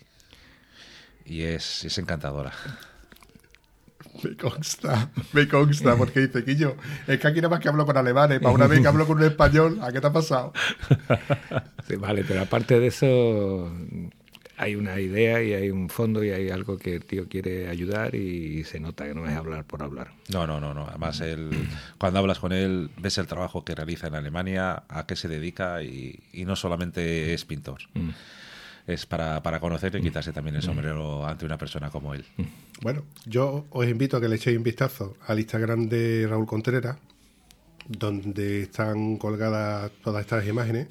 y es, es encantadora. Me consta, me consta, porque dice, Quillo, es que aquí nada más que hablo con alemanes, para una vez que hablo con un español, ¿a qué te ha pasado? vale, pero aparte de eso, hay una idea y hay un fondo y hay algo que el tío quiere ayudar y se nota que no es hablar por hablar. No, no, no, no. Además, él, cuando hablas con él, ves el trabajo que realiza en Alemania, a qué se dedica y, no solamente es pintor. Mm. Es para, para conocerle y quitarse también el mm. sombrero ante una persona como él. Mm. Bueno, yo os invito a que le echéis un vistazo al Instagram de Raúl Contreras, donde están colgadas todas estas imágenes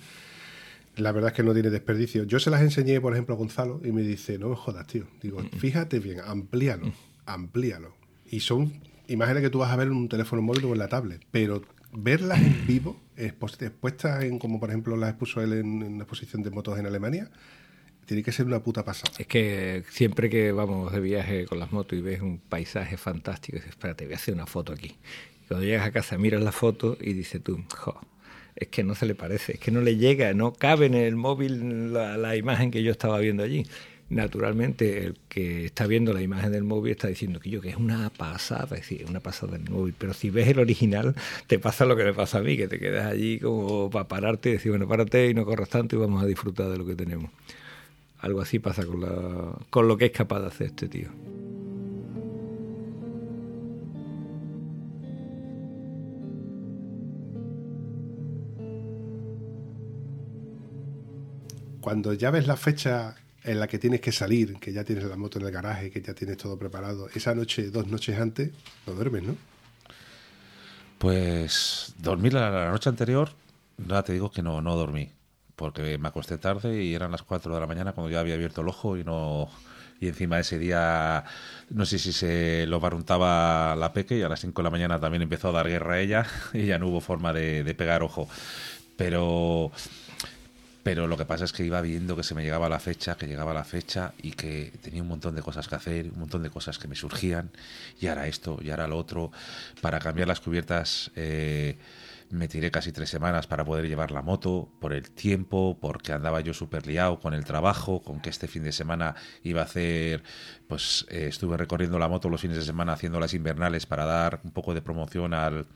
la verdad es que no tiene desperdicio. Yo se las enseñé, por ejemplo, a Gonzalo y me dice, no me jodas, tío. Digo, fíjate bien, amplíalo, amplíalo. Y son imágenes que tú vas a ver en un teléfono móvil o en la tablet, pero verlas en vivo, expuestas en, como por ejemplo las expuso él en, una exposición de motos en Alemania, tiene que ser una puta pasada. Es que siempre que vamos de viaje con las motos y ves un paisaje fantástico, dices, espérate, voy a hacer una foto aquí. Cuando llegas a casa miras la foto y dices tú, jo, es que no se le parece, es que no le llega, no cabe en el móvil la, imagen que yo estaba viendo allí. Naturalmente, el que está viendo la imagen del móvil está diciendo que yo que es una pasada, es decir, una pasada del móvil. Pero si ves el original, te pasa lo que me pasa a mí, que te quedas allí como para pararte y decir, bueno, párate y no corras tanto y vamos a disfrutar de lo que tenemos. Algo así pasa con, la, con lo que es capaz de hacer este tío. cuando ya ves la fecha en la que tienes que salir, que ya tienes la moto en el garaje, que ya tienes todo preparado, esa noche, dos noches antes, no duermes, ¿no? Pues dormir la, noche anterior, nada, te digo que no, no dormí, porque me acosté tarde y eran las 4 de la mañana cuando ya había abierto el ojo y no y encima ese día no sé si se lo barruntaba la peque y a las 5 de la mañana también empezó a dar guerra a ella y ya no hubo forma de, de pegar ojo. Pero pero lo que pasa es que iba viendo que se me llegaba la fecha, que llegaba la fecha y que tenía un montón de cosas que hacer, un montón de cosas que me surgían, y ahora esto, y ahora lo otro. Para cambiar las cubiertas eh, me tiré casi tres semanas para poder llevar la moto, por el tiempo, porque andaba yo súper liado con el trabajo, con que este fin de semana iba a hacer, pues eh, estuve recorriendo la moto los fines de semana haciendo las invernales para dar un poco de promoción al,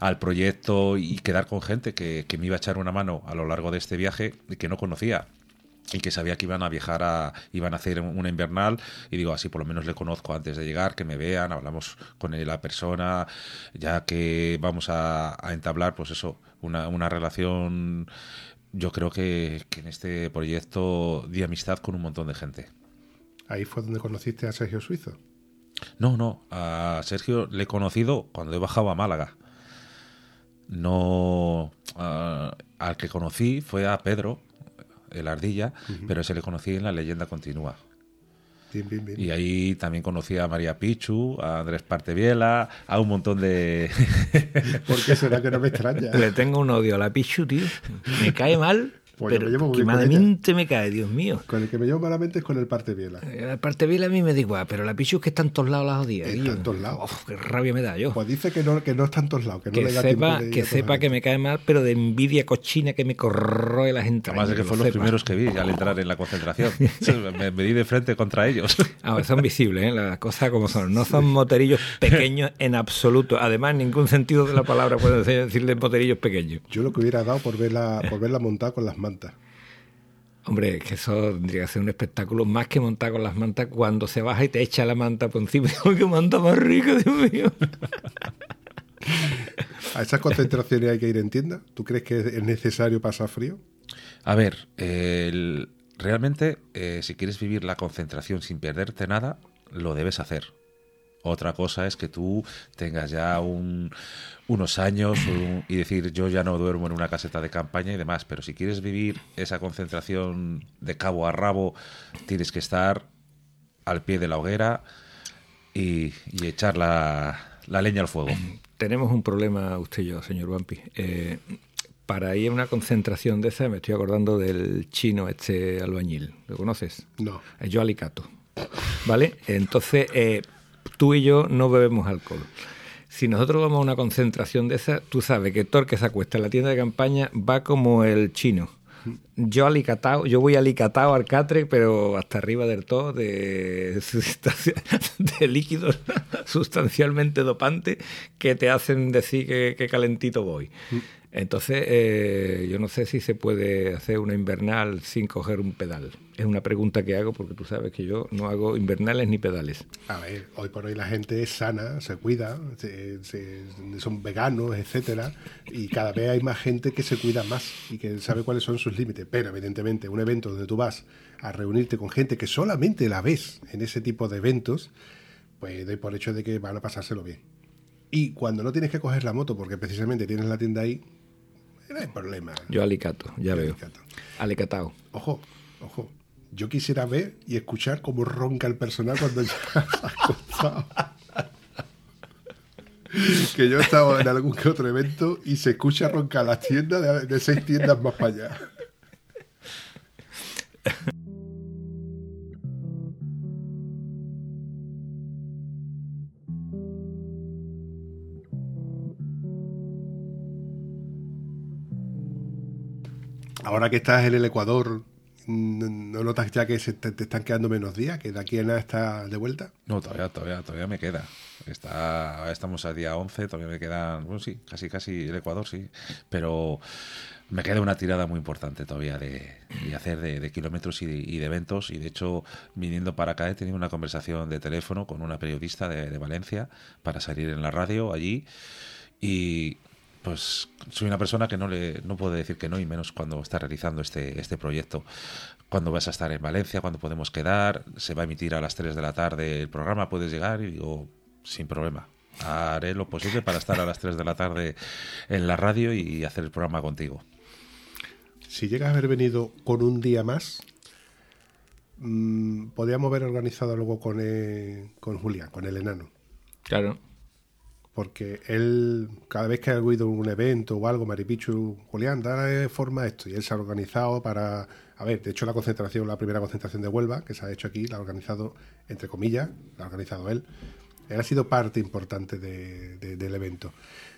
al proyecto y quedar con gente que, que me iba a echar una mano a lo largo de este viaje y que no conocía y que sabía que iban a viajar a iban a hacer una invernal. Y digo así por lo menos le conozco antes de llegar que me vean hablamos con la persona ya que vamos a, entablar pues eso una, una relación yo creo que, que, en este proyecto di amistad con un montón de gente. Ahí fue donde conociste a Sergio Suizo no no a Sergio le he conocido cuando he bajado a Málaga. No al que conocí fue a Pedro el Ardilla, pero se le conocí en la leyenda continúa. Y ahí también conocí a María Pichu, a Andrés Parteviela, a un montón de... ¿Por qué será que no me extraña? Le tengo un odio a la Pichu, tío. Me cae mal, pues pero que malamente me cae, Dios mío. Con el que me llevo malamente es con el parte biela. El parte biela a mí me da igual, pero la pichu es que está en todos lados la jodida. Está en todos lados. qué rabia me da yo. Pues dice que no, que no está en todos lados. Que, no le da sepa, que, sepa que me cae mal, pero de envidia cochina que me corroe las entrañas. Además de que, fueron los primeros que vi al entrar en la concentración. me, me, di de frente contra ellos. Ah, son visibles, ¿eh? las cosas como son. No son moterillos pequeños en absoluto. Además, en ningún sentido de la palabra puede decirle moterillos pequeños. Yo lo que hubiera dado por verla, por verla montada con las mantas. Hombre, que eso tendría que ser un espectáculo más que montar con las mantas cuando se baja y te echa la manta por encima. ¡Qué manta más rica, Dios mío! ¿A esas concentraciones hay que ir en tienda? ¿Tú crees que es necesario pasar frío? A ver, realmente, eh, si quieres vivir la concentración sin perderte nada, lo debes hacer. Otra cosa es que tú tengas ya unos años y decir yo ya no duermo en una caseta de campaña y demás, pero si quieres vivir esa concentración de cabo a rabo, tienes que estar al pie de la hoguera y, echar la, leña al fuego. Tenemos un problema usted y yo, señor Wampi. Eh, para ir a una concentración de esa me estoy acordando del chino este albañil. ¿Lo conoces? No. Yo Alicato. ¿Vale? Entonces, eh, tú y yo no bebemos alcohol. Si nosotros vamos a una concentración de esa, tú sabes que todo que se acuesta en la tienda de campaña va como el chino. Yo alicatao, yo voy alicatao al catre, pero hasta arriba del todo de, de líquidos sustancialmente dopantes que te hacen decir que, calentito voy. Entonces, eh, yo no sé si se puede hacer una invernal sin coger un pedal. Es una pregunta que hago porque tú sabes que yo no hago invernales ni pedales. A ver, hoy por hoy la gente es sana, se cuida, son veganos, etcétera, y cada vez hay más gente que se cuida más y que sabe cuáles son sus límites. Pero, evidentemente, un evento donde tú vas a reunirte con gente que solamente la ves en ese tipo de eventos, pues doy por hecho de que van a pasárselo bien. Y cuando no tienes que coger la moto porque precisamente tienes la tienda ahí, no hay problema. Yo alicato, ya veo. Alicatao. Ojo, ojo. Yo quisiera ver y escuchar cómo ronca el personal cuando ya ha que yo he estado en algún que otro evento y se escucha roncar las tiendas de seis tiendas más para allá. Ahora que estás en el Ecuador, ¿no notas ya que se te, están quedando menos días? ¿Que de aquí a nada está de vuelta? No, todavía, todavía, todavía me queda. Está, estamos a día 11, todavía me quedan, bueno, sí, casi, casi el Ecuador, sí. Pero me queda una tirada muy importante todavía de, hacer de, kilómetros y de, eventos. Y de hecho, viniendo para acá, he tenido una conversación de teléfono con una periodista de, de Valencia para salir en la radio allí. Y pues soy una persona que no le no puede decir que no y menos cuando está realizando este este proyecto. Cuando vas a estar en Valencia, cuando podemos quedar, se va a emitir a las 3 de la tarde el programa, puedes llegar y digo, sin problema. Haré lo posible para estar a las 3 de la tarde en la radio y hacer el programa contigo. Si llegas a haber venido con un día más, mmm, podríamos haber organizado algo con, con Julián, con el enano. Claro porque él, cada vez que ha habido un evento o algo, Maripichu, Julián, dale forma a esto. Y él se ha organizado para. A ver, de hecho, la concentración, la primera concentración de Huelva, que se ha hecho aquí, la ha organizado, entre comillas, la ha organizado él. Él ha sido parte importante del evento.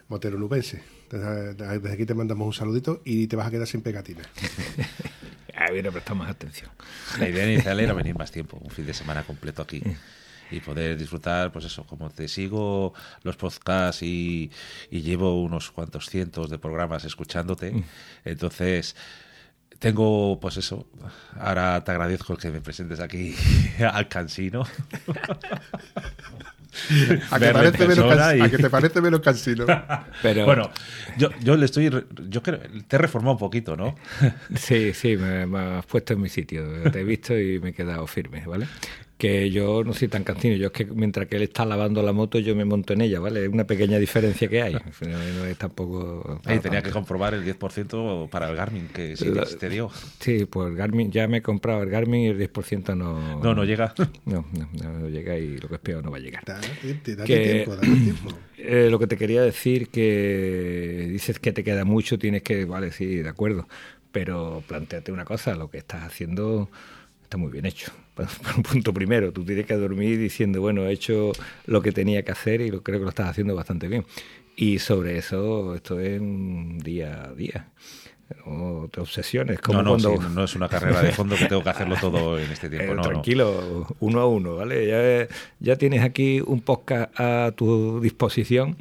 Motero Nubense. Desde, desde aquí te mandamos un saludito y te vas a quedar sin pegatinas. A ver, prestamos atención. La idea inicial era venir más tiempo, un fin de semana completo aquí. Y poder disfrutar, pues eso, como te sigo los podcasts y, y llevo unos cuantos cientos de programas escuchándote, entonces tengo, pues eso, ahora te agradezco el que me presentes aquí al cansino. A que, Verlo en parece menos persona cans- y- a que te parece menos cansino. Pero, Bueno, yo, yo le estoy, re- yo creo, te he reformado un poquito, ¿no? Sí, sí, me, me has puesto en mi sitio. Te he visto y me he quedado firme, ¿vale? Que yo no soy tan cansino. Yo es que mientras que él está lavando la moto, yo me monto en ella, ¿vale? Es una pequeña diferencia que hay. No, no es tampoco. Ahí tenía tanto. que comprobar el 10% para el Garmin que sí La- te dio. Sí, pues el Garmin, ya me he comprado el Garmin y el 10% no. No, no llega. No, no, llega y lo que es peor no va a llegar. Que- tiempo, date tiempo. Eh, lo que te quería decir que dices que te queda mucho, tienes que, vale, sí, de acuerdo, pero planteate una cosa, lo que estás haciendo está muy bien hecho. Un punto primero, tú tienes que dormir diciendo, bueno, he hecho lo que tenía que hacer y lo, creo que lo estás haciendo bastante bien. Y sobre eso, esto es un día a día. No te obsesiones, como No, no, cuando... sí, no es una carrera de fondo que tengo que hacerlo todo en este tiempo. Eh, no, no. tranquilo, uno a uno, ¿vale? Ya, ya tienes aquí un podcast a tu disposición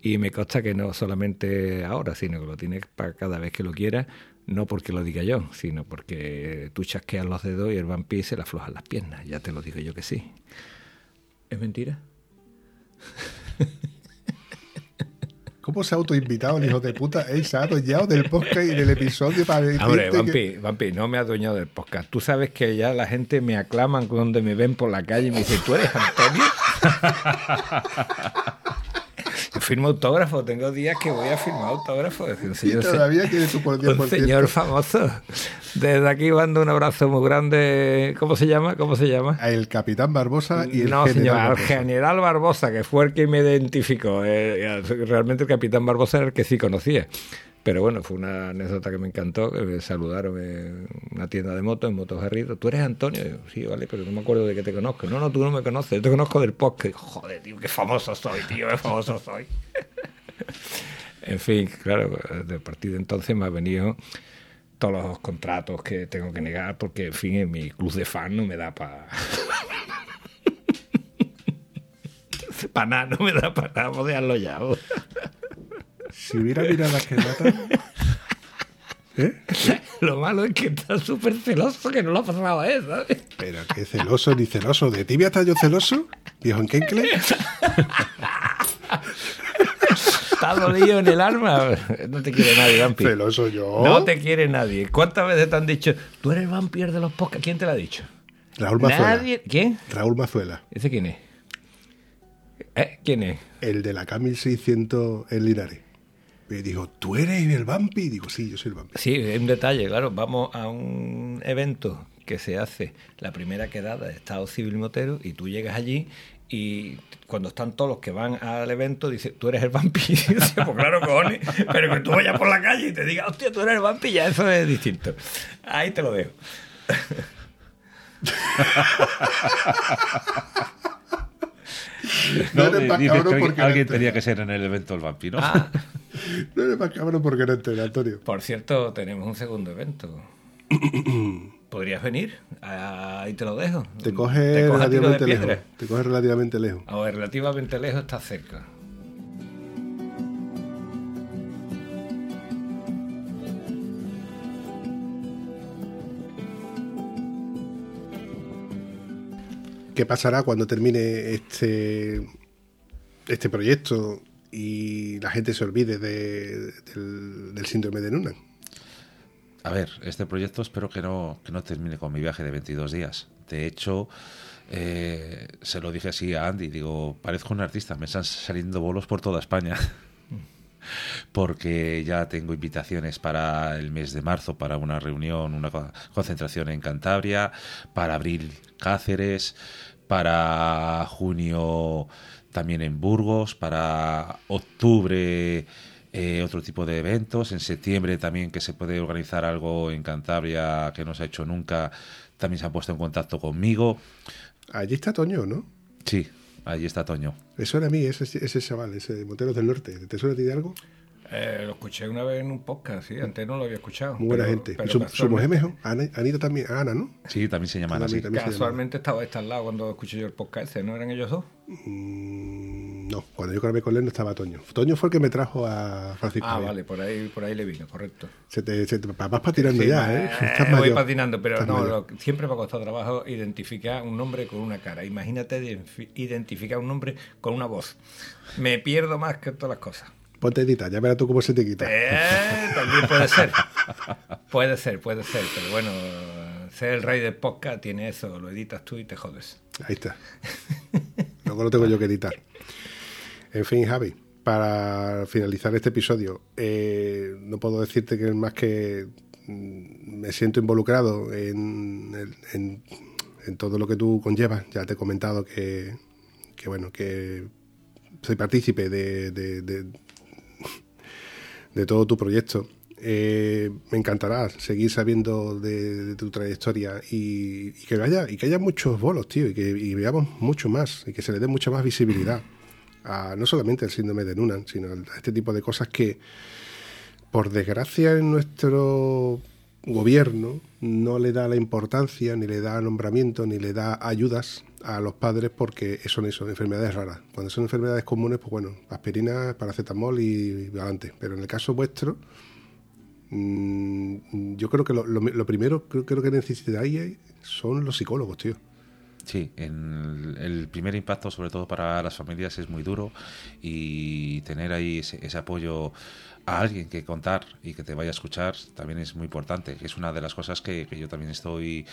y me consta que no solamente ahora, sino que lo tienes para cada vez que lo quieras, no porque lo diga yo, sino porque tú chasqueas los dedos y el vampiro se le aflojan las piernas, ya te lo digo yo que sí. ¿Es mentira? ¿Cómo se ha autoinvitado el hijo de puta? Él se ha adueñado del podcast y del episodio para decirte Hombre, que- Vampi, Vampi, no me ha adueñado del podcast. Tú sabes que ya la gente me aclaman cuando me ven por la calle y me dicen, ¿tú eres Antonio? Firmo autógrafo, tengo días que voy a firmar autógrafo. Y todavía tiene tu por 10%. un señor famoso. Desde aquí mando un abrazo muy grande. ¿Cómo se llama? ¿Cómo se llama? El capitán Barbosa y el no, general señor, al Barbosa. general Barbosa, que fue el que me identificó. Eh, realmente el capitán Barbosa era el que sí conocía. Pero bueno, fue una anécdota que me encantó, que me saludaron en una tienda de motos, en Motos Garrido. ¿Tú eres Antonio? Yo, sí, vale, pero no me acuerdo de que te conozco. No, no, tú no me conoces, yo te conozco del podcast. Joder, tío, qué famoso soy, tío, qué famoso soy. en fin, claro, de partir de entonces me ha venido todos los contratos que tengo que negar, porque, en fin, en mi club de fan no me da para... para nada, no me da para nada, dejarlo ya. Si hubiera mirado las que matan. ¿Eh? Lo malo es que está súper celoso que no lo ha pasado a él, ¿sabes? Pero qué celoso, ni celoso. ¿De tibia estás yo celoso? Viejo en Kenkle. Está dolido en el alma. No te quiere nadie, Vampi. Celoso yo. No te quiere nadie. ¿Cuántas veces te han dicho, tú eres el vampiro de los podcasts? ¿Quién te lo ha dicho? Raúl Mazuela. Nadie. ¿Quién? Raúl Mazuela. ¿Ese quién es? ¿Eh? ¿Quién es? El de la K1600 en Linares. Me dijo, ¿tú eres el vampi? Digo, sí, yo soy el vampi. Sí, es un detalle, claro. Vamos a un evento que se hace la primera quedada de Estado Civil Motero y tú llegas allí y cuando están todos los que van al evento, dice, tú eres el vampi. Decía, pues claro, cojones, pero que tú vayas por la calle y te digas, hostia, tú eres el vampi, ya eso es distinto. Ahí te lo dejo. No No, eres más cabrón que porque alguien no tenía que ser en el evento del vampiro. Ah, No eres más cabrón porque no enteras, Antonio. por cierto, tenemos un segundo evento. ¿Podrías venir? Ahí te lo dejo. Te coge Te de relativamente piedra. lejos. Te coge relativamente lejos. A ver, relativamente lejos está cerca. ¿Qué pasará cuando termine este, este proyecto y la gente se olvide de- del, síndrome de Noonan? A ver, este proyecto espero que no, que no termine con mi viaje de 22 días. De hecho, eh, se lo dije así a Andy, digo, parezco un artista, me están saliendo bolos por toda España. Porque ya tengo invitaciones para el mes de marzo, para una reunión, una co- concentración en Cantabria, para abril Cáceres, para junio también en Burgos, para octubre eh, otro tipo de eventos. En septiembre también que se puede organizar algo en Cantabria que no se ha hecho nunca. También se han puesto en contacto conmigo. Allí está Toño, ¿no? Sí, Allí está Toño. Eso era a mí, ese, ese chaval, ese de Monteros del Norte. ¿Te suena a ti de algo? Eh, lo escuché una vez en un podcast, sí, antes no lo había escuchado. Muy buena pero- gente. pero ¿Y su, mujer mejor? Ana- Anita también, Ana, ¿no? Sí, también se llaman así. También- también se Casualmente estaba este al lado cuando escuché yo el podcast ese, ¿no eran ellos dos? Mm, no, cuando yo grabé con él no estaba Toño. Toño fue el que me trajo a Francisco. Ah, Javier. vale, por ahí, por ahí le vino, correcto. Se te, se te- vas patinando Sí, ya, eh, ¿eh? Estás voy mayor. patinando, pero Estás no, lo siempre me ha costado trabajo identificar un nombre con una cara. Imagínate identifi- identificar un nombre con una voz. Me pierdo más que todas las cosas. Ponte a editar, ya verás tú cómo se te quita. Eh, también puede ser. Puede ser, puede ser. Pero bueno, ser el rey del podcast tiene eso. Lo editas tú y te jodes. Ahí está. Luego lo tengo yo que editar. En fin, Javi, para finalizar este episodio, eh, no puedo decirte que más que mm, me siento involucrado en, en- en todo lo que tú conllevas. Ya te he comentado que, que bueno, que soy partícipe de, de- de- de todo tu proyecto. Eh, me encantará seguir sabiendo de, tu trayectoria y, y que haya y que haya muchos bolos, tío, y que y veamos mucho más y que se le dé mucha más visibilidad a no solamente al síndrome de Noonan, sino a este tipo de cosas que, por desgracia, en nuestro gobierno no le da la importancia, ni le da nombramiento, ni le da ayudas a los padres porque son eso, enfermedades raras. Cuando son enfermedades comunes, pues bueno, aspirina, paracetamol y, adelante. Pero en el caso vuestro, mm, yo creo que lo, primero creo, creo que necesitáis son los psicólogos, tío. Sí, en el primer impacto, sobre todo para las familias, es muy duro y tener ahí ese, ese apoyo a alguien que contar y que te vaya a escuchar también es muy importante, es una de las cosas que, que yo también estoy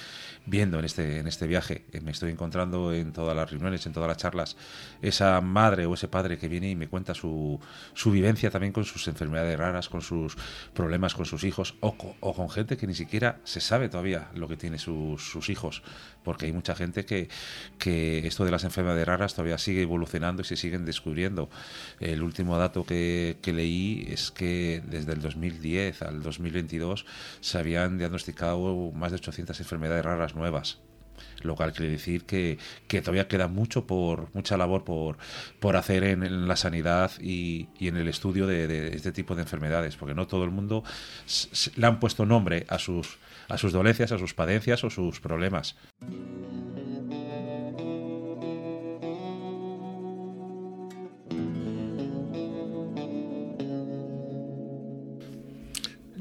viendo en este, en este viaje. Eh, Me estoy encontrando en todas las reuniones, en todas las charlas, esa madre o ese padre que viene y me cuenta su, su vivencia también con sus enfermedades raras, con sus problemas con sus hijos o, o con gente que ni siquiera se sabe todavía lo que tiene sus, sus hijos, porque hay mucha gente que, que esto de las enfermedades raras todavía sigue evolucionando y se siguen descubriendo. El último dato que, que leí es que desde el 2010 al 2022 se habían diagnosticado más de 800 enfermedades raras nuevas lo cual quiere decir que, que todavía queda mucho por mucha labor por, por hacer en, la sanidad y, y en el estudio de, de este tipo de enfermedades, porque no todo el mundo le han puesto nombre a sus, a sus dolencias, a sus padencias o sus problemas.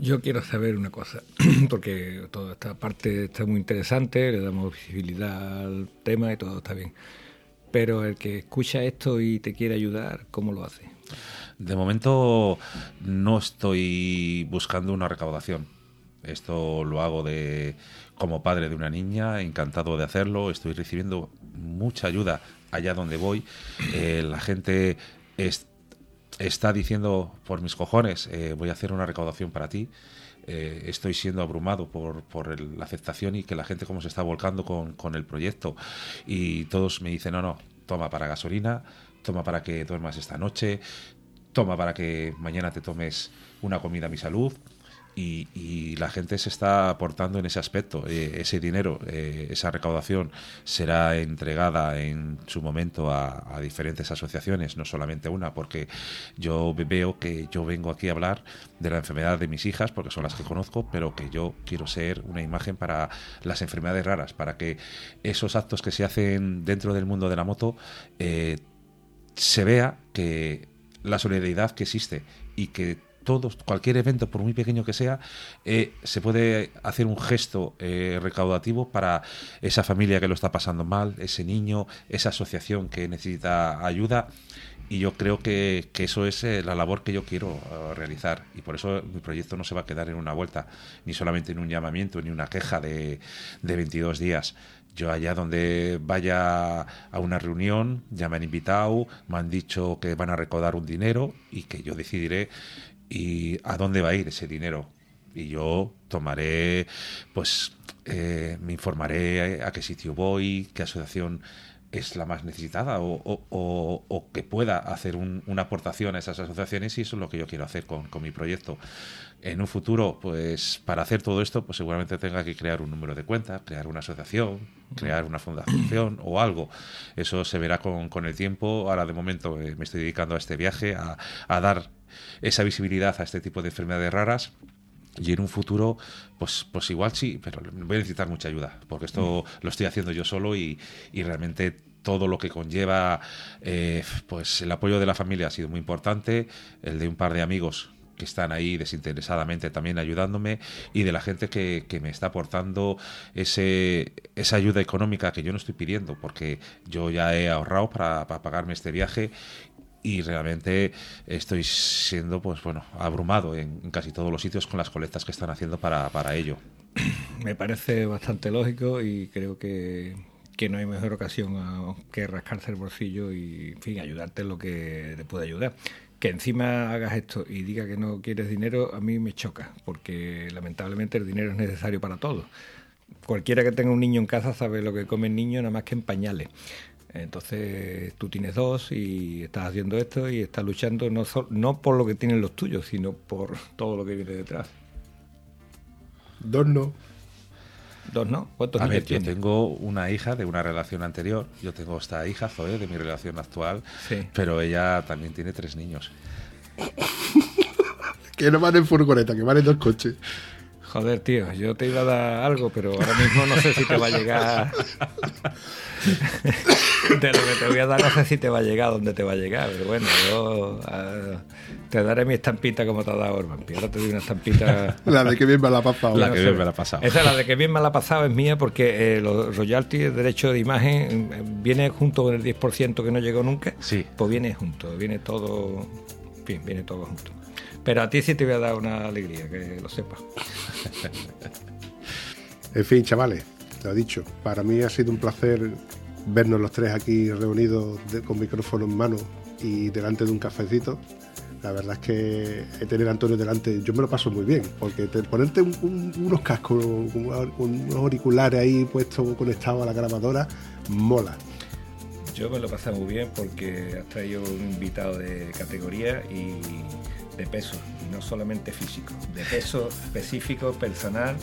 Yo quiero saber una cosa, porque toda esta parte está muy interesante, le damos visibilidad al tema y todo está bien. Pero el que escucha esto y te quiere ayudar, ¿cómo lo hace? De momento no estoy buscando una recaudación. Esto lo hago de como padre de una niña, encantado de hacerlo. Estoy recibiendo mucha ayuda allá donde voy. Eh, la gente es- está diciendo por mis cojones, eh, voy a hacer una recaudación para ti. Eh, estoy siendo abrumado por, por la aceptación y que la gente como se está volcando con, con el proyecto. Y todos me dicen, no, no, toma para gasolina, toma para que duermas esta noche, toma para que mañana te tomes una comida a mi salud. Y, y la gente se está aportando en ese aspecto. Eh, ese dinero, eh, esa recaudación será entregada en su momento a, diferentes asociaciones, no solamente una, porque yo veo que yo vengo aquí a hablar de la enfermedad de mis hijas, porque son las que conozco, pero que yo quiero ser una imagen para las enfermedades raras, para que esos actos que se hacen dentro del mundo de la moto eh, se vea que la solidaridad que existe y que todos, cualquier evento, por muy pequeño que sea, eh, se puede hacer un gesto eh, recaudativo para esa familia que lo está pasando mal, ese niño, esa asociación que necesita ayuda. Y yo creo que, que eso es eh, la labor que yo quiero eh, realizar. Y por eso mi proyecto no se va a quedar en una vuelta, ni solamente en un llamamiento, ni una queja de, de 22 días. Yo allá donde vaya a una reunión, ya me han invitado, me han dicho que van a recaudar un dinero y que yo decidiré y a dónde va a ir ese dinero. Y yo tomaré, pues, eh, me informaré a qué sitio voy, qué asociación es la más necesitada o, o, que pueda hacer una aportación a esas asociaciones y eso es lo que yo quiero hacer con, con, mi proyecto. En un futuro, pues para hacer todo esto, pues seguramente tenga que crear un número de cuenta, crear una asociación, crear una fundación o algo. Eso se verá con, con el tiempo. Ahora de momento eh, me estoy dedicando a este viaje, a, a dar esa visibilidad a este tipo de enfermedades raras y en un futuro, pues, pues igual sí, pero voy a necesitar mucha ayuda, porque esto lo estoy haciendo yo solo y, y realmente todo lo que conlleva eh, pues el apoyo de la familia ha sido muy importante, el de un par de amigos que están ahí desinteresadamente también ayudándome y de la gente que, que, me está aportando ese, esa ayuda económica que yo no estoy pidiendo porque yo ya he ahorrado para, para pagarme este viaje y realmente estoy siendo pues bueno abrumado en, casi todos los sitios con las colectas que están haciendo para, para ello. Me parece bastante lógico y creo que, que no hay mejor ocasión que rascarse el bolsillo y en fin ayudarte en lo que te puede ayudar. Que encima hagas esto y diga que no quieres dinero, a mí me choca, porque lamentablemente el dinero es necesario para todo. Cualquiera que tenga un niño en casa sabe lo que come el niño nada más que en pañales. Entonces tú tienes dos y estás haciendo esto y estás luchando no, no por lo que tienen los tuyos, sino por todo lo que viene detrás. Dos no. Dos no. ¿Cuántos A ver, yo tengo una hija de una relación anterior. Yo tengo esta hija, Zoe, de mi relación actual. Sí. Pero ella también tiene tres niños. que no van en furgoneta, que van en dos coches. Joder, tío, yo te iba a dar algo, pero ahora mismo no sé si te va a llegar. de lo que te voy a dar, no sé si te va a llegar donde te va a llegar, pero bueno, yo uh, te daré mi estampita como te ha dado Orban. Ahora te doy una estampita. La de que bien me la ha pasado. La que bien me la ha pasado. Esa, la de que bien me la ha pasado, es mía porque eh, los royalties, el derecho de imagen, viene junto con el 10% que no llegó nunca. Sí. Pues viene junto, viene todo. En fin, viene todo junto. Pero a ti sí te voy a dar una alegría, que lo sepas. en fin, chavales, te lo he dicho. Para mí ha sido un placer vernos los tres aquí reunidos de, con micrófono en mano y delante de un cafecito. La verdad es que tener a Antonio delante, yo me lo paso muy bien, porque te, ponerte un, un, unos cascos, un, unos auriculares ahí puestos conectados a la grabadora, mola. Yo me lo pasé muy bien porque has traído un invitado de categoría y de peso, no solamente físico, de peso específico, personal.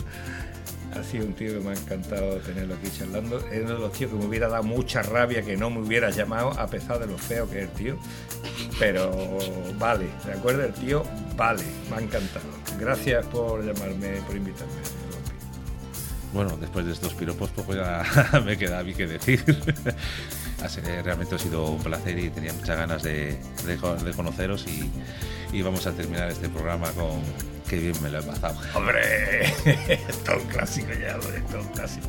Ha sido un tío que me ha encantado tenerlo aquí charlando. Es uno de los tíos que me hubiera dado mucha rabia que no me hubiera llamado, a pesar de lo feo que es el tío. Pero vale, ¿de acuerdo? El tío vale, me ha encantado. Gracias por llamarme, por invitarme. Bueno, después de estos piropos, poco ya me queda a mí que decir. Realmente ha sido un placer y tenía muchas ganas de, conoceros y, y vamos a terminar este programa con qué bien me lo he pasado. ¡Hombre! es un clásico ya, es un clásico.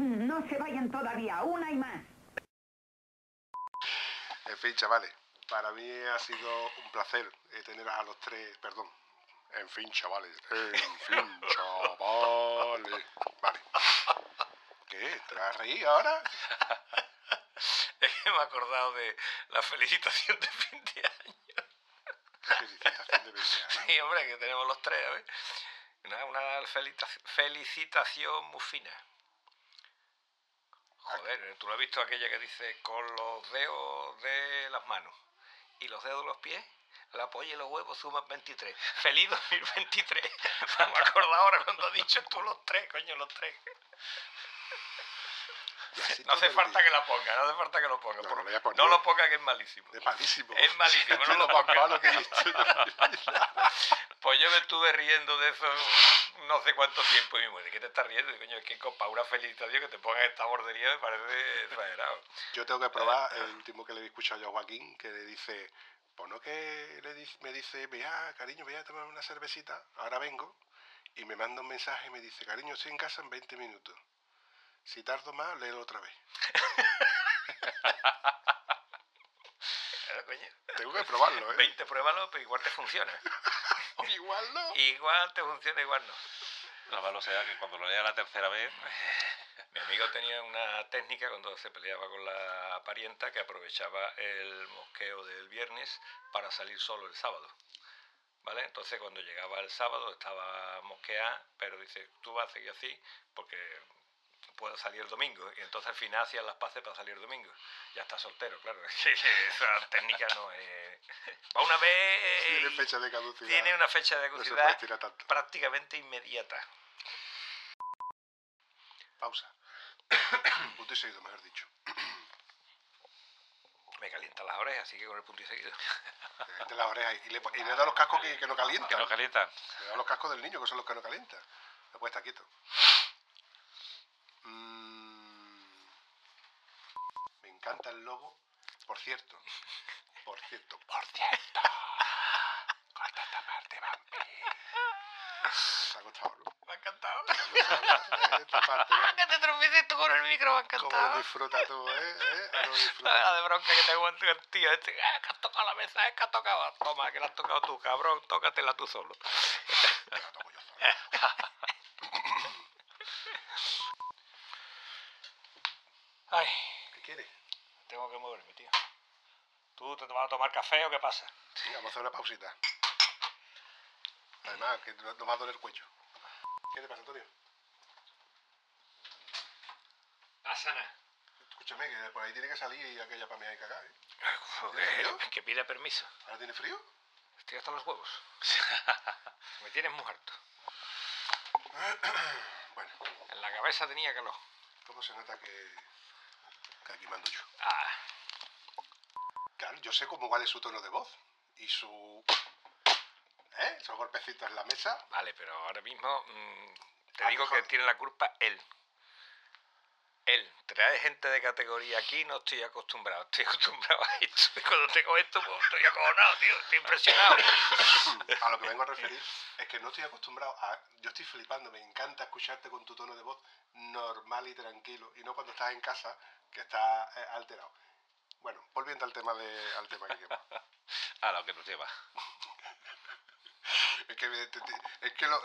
No se vayan todavía, una y más. En fin, chavales, para mí ha sido un placer teneros a los tres, perdón. En fin, chavales. En fin, chavales. Vale. ¿Qué? ¿Te vas a reír ahora? es que me he acordado de la felicitación de fin de año. Felicitación de fin de año. Sí, hombre, que tenemos los tres, ¿ves? Una, una felicitación muy fina. Joder, tú lo has visto aquella que dice con los dedos de las manos y los dedos de los pies, la polla y los huevos suman 23. ¡Feliz 2023! Me acuerdo ahora cuando has dicho tú los tres, coño, los tres. No hace falta día. que la ponga, no hace falta que lo ponga. No, por- no lo no ponga que es malísimo. Es malísimo. Es malísimo, no lo vida. Pues yo me estuve riendo de eso no sé cuánto tiempo y mi mujer, ¿de qué te estás riendo? Coño, es que para una felicitación que te pongan esta bordería me parece exagerado. Yo tengo que probar el último que le he escuchado yo a Joaquín, que le dice, pues no que le dice- me dice, vea, cariño, voy a tomar una cervecita, ahora vengo, y me manda un mensaje y me dice, cariño, estoy en casa en 20 minutos. Si tardo más, léelo otra vez. Tengo que probarlo, ¿eh? 20 pruébalo, pero igual te funciona. Igual no. Igual te funciona, igual no. Lo malo sea que cuando lo lea la tercera vez. Mi amigo tenía una técnica cuando se peleaba con la parienta que aprovechaba el mosqueo del viernes para salir solo el sábado. ¿Vale? Entonces cuando llegaba el sábado estaba mosqueada, pero dice, tú vas a seguir así porque puedo salir el domingo. Y entonces al final hacían las paces para salir el domingo. Ya está soltero, claro. Esa técnica no es... Va una vez... Tiene fecha de caducidad. Tiene una fecha de No caducidad tanto. prácticamente inmediata. Pausa. Punto y seguido, mejor dicho. Me calientan las orejas, así que con el punto y seguido. Mete las orejas y le, y le da los cascos que, que no Que calientan. no calientan. Le da los cascos del niño, que son los que no calientan. Puede estar quieto. Mm, me encanta el logo. Por cierto. Por cierto. Por cierto. Corta esta parte, vampi. Te ha costado, ¿no? Encantado. Esta parte, ¿no? que te tropieces tú con el micro, me ha ¿Cómo lo encantado. disfrutas tú, eh? ¿Eh? Ah, lo La disfrutas de bronca que te aguanto el tío. Este, "Ah, que has tocado la mesa, es que has tocado. Toma, que la has tocado tú, cabrón. Tócatela tú solo. tú. La toco yo solo. Ay, ¿Qué quieres? tengo que moverme, tío. ¿Tú te vas a tomar café o qué pasa? Sí, vamos a hacer una pausita. Además, que no nos va a doler el cuello. ¿Qué te pasa, Antonio? Asana. Escúchame, que por ahí tiene que salir aquella para mí y cagar, ¿eh? Joder, que pide permiso. ¿Ahora tiene frío? Estoy hasta los huevos. Me tienes muy harto. Bueno, En la cabeza tenía calor. ¿cómo se nota que, que aquí mando yo? Ah, Claro, yo sé cómo vale su tono de voz y su... ¿Eh? Esos golpecitos en la mesa. vale, pero ahora mismo mm, te Ah, digo que tiene la culpa él. Él. Trae gente de categoría aquí, no estoy acostumbrado. Estoy acostumbrado a esto. Y cuando tengo esto, pues estoy acojonado, tío. Estoy impresionado. A lo que vengo a referir es que no estoy acostumbrado a... Yo estoy flipando, me encanta escucharte con tu tono de voz normal y tranquilo y no cuando estás en casa que estás eh, alterado. Bueno, volviendo al tema de al tema que lleva. A lo que nos lleva. Es que, es que lo,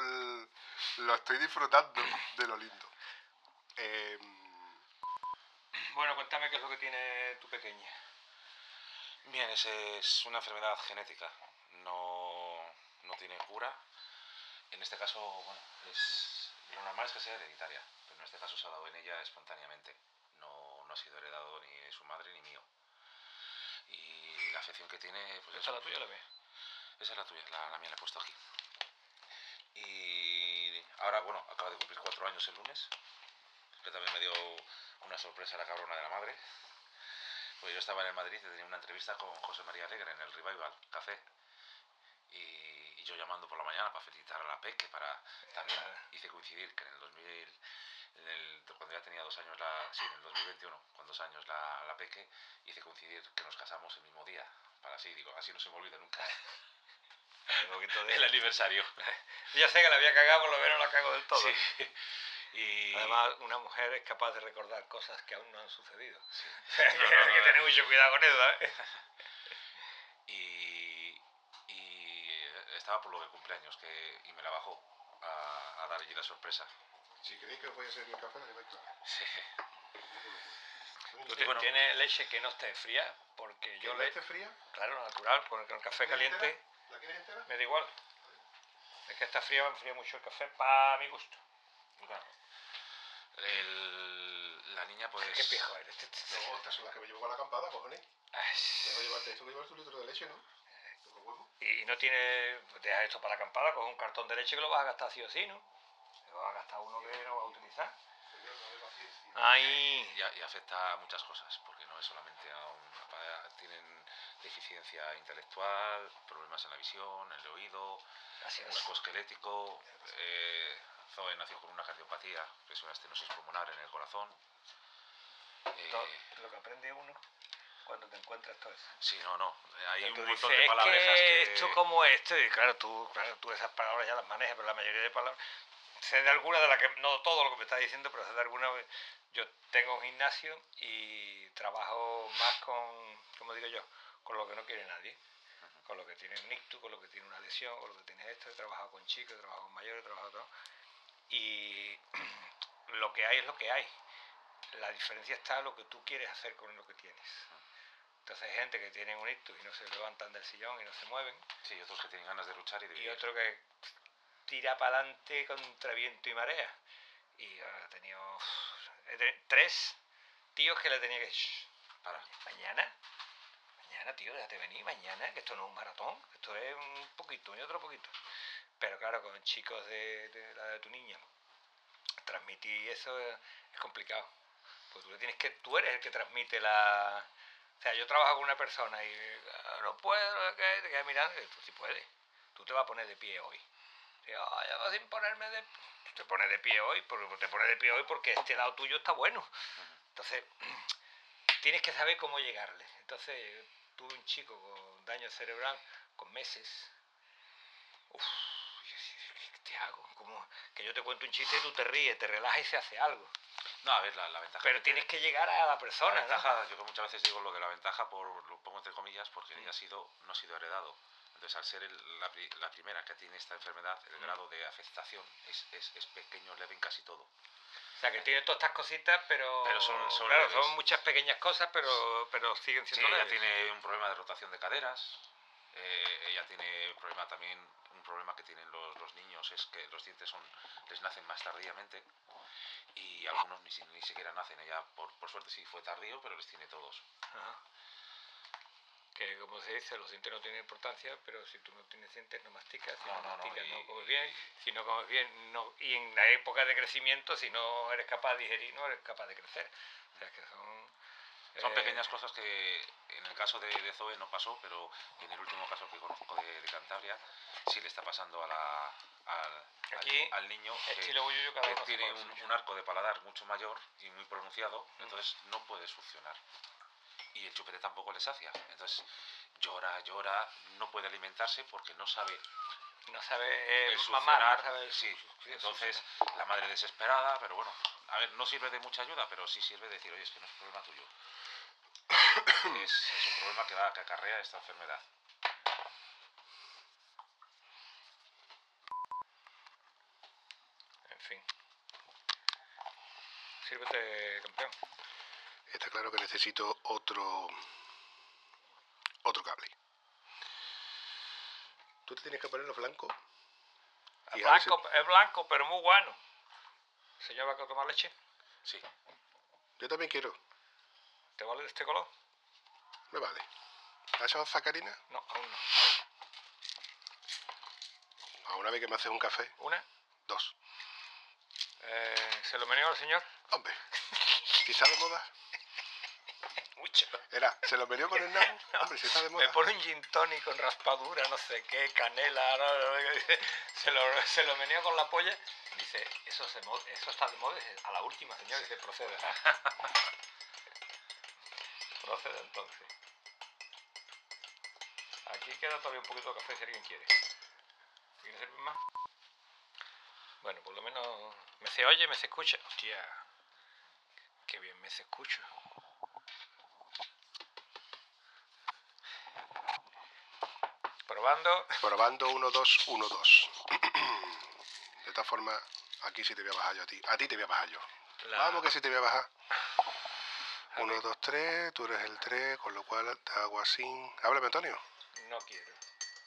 lo estoy disfrutando de lo lindo. Eh, Bueno, cuéntame qué es lo que tiene tu pequeña. Bien, es, es una enfermedad genética. No, no tiene cura. En este caso, bueno, es, lo normal es que sea hereditaria, pero en este caso se ha dado en ella espontáneamente. No, no ha sido heredado ni de su madre ni mío. Y la afección que tiene, pues ¿Esta es la tuya la ves? Esa es la tuya, la, la mía la he puesto aquí. Y ahora, bueno, acaba de cumplir cuatro años el lunes, que también me dio una sorpresa la cabrona de la madre. Pues yo estaba en el Madrid y tenía una entrevista con José María Alegre en el Revival Café. Y, y yo llamando por la mañana para felicitar a la Peque, para también hice coincidir que en el 2000, en el- cuando ya tenía dos años, la, sí, en el 2021, con dos años la, la Peque, hice coincidir que nos casamos el mismo día. Para así, digo, así no se me olvida nunca. Un poquito de... El aniversario. Ya sé que la había cagado, por lo menos la cago del todo. Sí. Y Además, una mujer es capaz de recordar cosas que aún no han sucedido. Hay que tener mucho cuidado con eso, ¿eh? y, y estaba por lo de cumpleaños que, y me la bajó a, a dar allí la sorpresa. si queréis que os voy a servir café, la lleváis clara. Sí. Bueno. tienes leche que no esté fría, porque yo ¿Yo le... esté fría? Claro, natural, con el, café ¿La quieres caliente me da igual. Es que está fría, me enfría mucho el café para mi gusto. Bueno, el- la niña pues... Qué pijo eres. No, estas son las que me llevo con la acampada, cojones. Ay, Tengo que llevarte esto, que llevar tu litro de leche, ¿no? Huevo. Y no tiene... pues Deja esto para la acampada, con un cartón de leche que lo vas a gastar sí o sí, ¿no? Te vas a gastar uno que no vas a utilizar. Ay, y, afecta a muchas cosas, porque no es solamente a un... tienen deficiencia intelectual, problemas en la visión, en el oído, Gracias. musculoesquelético. Eh, Zoe nació con una cardiopatía, que es una estenosis pulmonar en el corazón. Eh, Todo lo que aprende uno cuando te encuentras todo eso. sí, no, no. eh, Hay un montón dices, de "Es palabras que esto como esto, y claro, tú, claro, tú esas palabras ya las manejas, pero la mayoría de palabras, sé de alguna de las que, no todo lo que me estás diciendo, pero sé de alguna, yo tengo un gimnasio y trabajo más con, como digo yo, con lo que no quiere nadie. Con lo que tiene un ictus, con lo que tiene una lesión, con lo que tiene esto, he trabajado con chicos, he trabajado con mayores, he trabajado todo. Y lo que hay es lo que hay. La diferencia está en lo que tú quieres hacer con lo que tienes. Entonces hay gente que tiene un ictus y no se levantan del sillón y no se mueven. Sí, otros que tienen ganas de luchar y de Y vivir. otro que tira para adelante contra viento y marea. Y yo he tenido tres tíos que le tenía que... "Shh, Para. mañana, mañana tío, déjate venir, mañana, que esto no es un maratón, esto es un poquito y otro poquito. Pero claro, con chicos de, de la de tu niña, transmitir eso es, es complicado. Pues tú le tienes que, tú eres el que transmite la... O sea, yo trabajo con una persona y "Ah, no puedo, ¿qué? te quedas mirando, y tú sí puedes. Tú te vas a poner de pie hoy. Y, "Ah, ya vas sin ponerme de... Te pones de pie hoy, porque te pones de pie hoy porque este lado tuyo está bueno. Entonces, tienes que saber cómo llegarle. Entonces, tuve un chico con daño cerebral, con meses. Uf, ¿qué te hago? ¿Cómo? Que yo te cuento un chiste y tú te ríes, te relajas y se hace algo. No, a ver, la, la ventaja. Pero que tienes tiene- que llegar a la La persona, yo que muchas veces digo lo de la ventaja, por, lo pongo entre comillas, porque ya ha sido, no ha sido heredado. Entonces, al ser el- la, la primera que tiene esta enfermedad, el Mm. grado de afectación es, es, es pequeño, leve en casi todo. Sea, que tiene todas estas cositas, pero... Pero son- son claro, son muchas pequeñas cosas, pero, pero siguen Sí, siendo ella tiene un problema de rotación de caderas. eh, ella tiene problema también, un problema que tienen los, los niños es que los dientes son, les nacen más tardíamente y algunos ni, ni siquiera nacen. Ella, por, por suerte, sí fue tardío, pero les tiene todos. Ajá. Que como se dice, los dientes no tienen importancia, pero si tú no tienes dientes no masticas, si no, No, no, no, masticas y- no comes bien, si no comes bien, no, y en la época de crecimiento, si no eres capaz de digerir, no eres capaz de crecer. O sea que son... Son eh, pequeñas cosas que en el caso de, de Zoe no pasó, pero en el último caso que conozco de, de Cantabria sí le está pasando a la, al, Aquí, al niño que, que tiene un, un arco de paladar mucho mayor y muy pronunciado, Mm. entonces no puede succionar. Y el chupete tampoco le sacia. Entonces llora, llora, no puede alimentarse porque no sabe No sabe eh, el mamar, no succionar. sabe sí, entonces la madre desesperada, pero bueno, a ver, no sirve de mucha ayuda, pero sí sirve de decir, oye, es que no es problema tuyo. es, es un problema que, va, que acarrea esta enfermedad. En fin. Sírvete, campeón. Está claro que necesito otro. otro cable. Tú te tienes que poner los blancos. Y si- blanco, es blanco, pero muy bueno. Señor, ¿va a tomar leche? Sí, Yo también quiero. ¿Te vale de este color? Me vale. ¿Has echado sacarina? No, aún no. A una vez que me haces un café, ¿Una? dos. Eh, ¿Se lo meneo al señor? Hombre, está de moda. Mucho. Era, ¿se lo metió con el nabo? Hombre, si está de moda. Me pone un gin tonic con raspadura, no sé qué, canela, no, no, se lo, se lo meneo con la polla. Dice, eso, se eso está de moda. A la última, señor. Dice, procede. procede entonces. Aquí queda todavía un poquito de café si alguien quiere. ¿Quiere servir más? Bueno, por lo menos me se oye, me se escucha. Hostia, qué bien me se escucha. Probando. Probando 1, 2, 1, 2. De esta forma, aquí sí te voy a bajar yo a ti. A ti te voy a bajar yo. La- Vamos que sí te voy a bajar. 1, 2, 3, tú eres el 3, con lo cual te hago así. Háblame, Antonio. No quiero.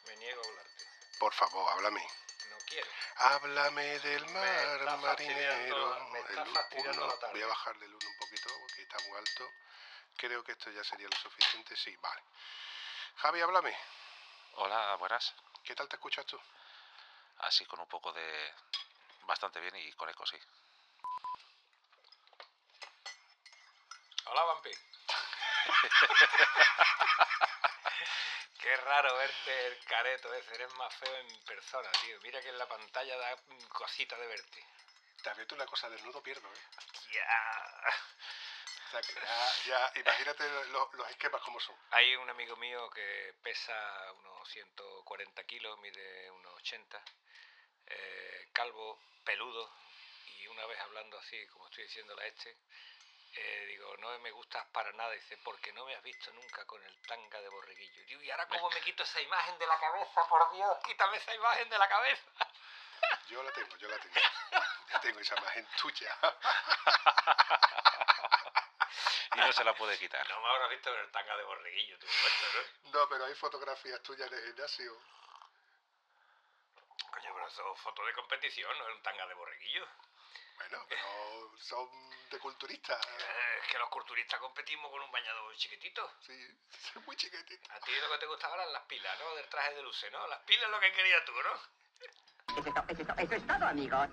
Me niego a hablarte. Por favor, háblame. No quiero. Háblame del Me mar, está marinero. me está El uno. la tarde. Voy a bajarle el 1 un poquito porque está muy alto. Creo que esto ya sería lo suficiente. Sí, vale. Javi, háblame. Hola, buenas. ¿Qué tal te escuchas tú? Así con un poco de... Bastante bien y con eco, sí. Hola, vampi. Qué raro verte el careto ese, eres más feo en persona, tío. Mira que en la pantalla da cosita de verte. Te advierto una cosa, desnudo pierdo, ¿eh? O sea que ya, ya imagínate lo- los esquemas como son. Hay un amigo mío que pesa unos 140 kilos, mide unos 80, eh, calvo, peludo, y una vez hablando así, como estoy diciéndole a este, eh, digo, no me gustas para nada, dice, porque no me has visto nunca con el tanga de borreguillo. Digo, ¿y ahora cómo me quito esa imagen de la cabeza? Por Dios, quítame esa imagen de la cabeza. Yo la tengo, yo la tengo. Yo tengo esa imagen tuya. Y no se la puede quitar. No me habrás visto con el tanga de borreguillo, tú, ¿no? No, pero hay fotografías tuyas en el gimnasio. Coño, pero eso es foto de competición, no es un tanga de borreguillo. Bueno, pero son de culturistas. Eh, Es que los culturistas competimos con un bañador chiquitito. Sí, son muy chiquititos. A ti lo que te gustaban eran las pilas, ¿no? Del traje de luce, ¿no? Las pilas es lo que querías tú, ¿no? Eso es to- eso es to- eso es todo, amigos.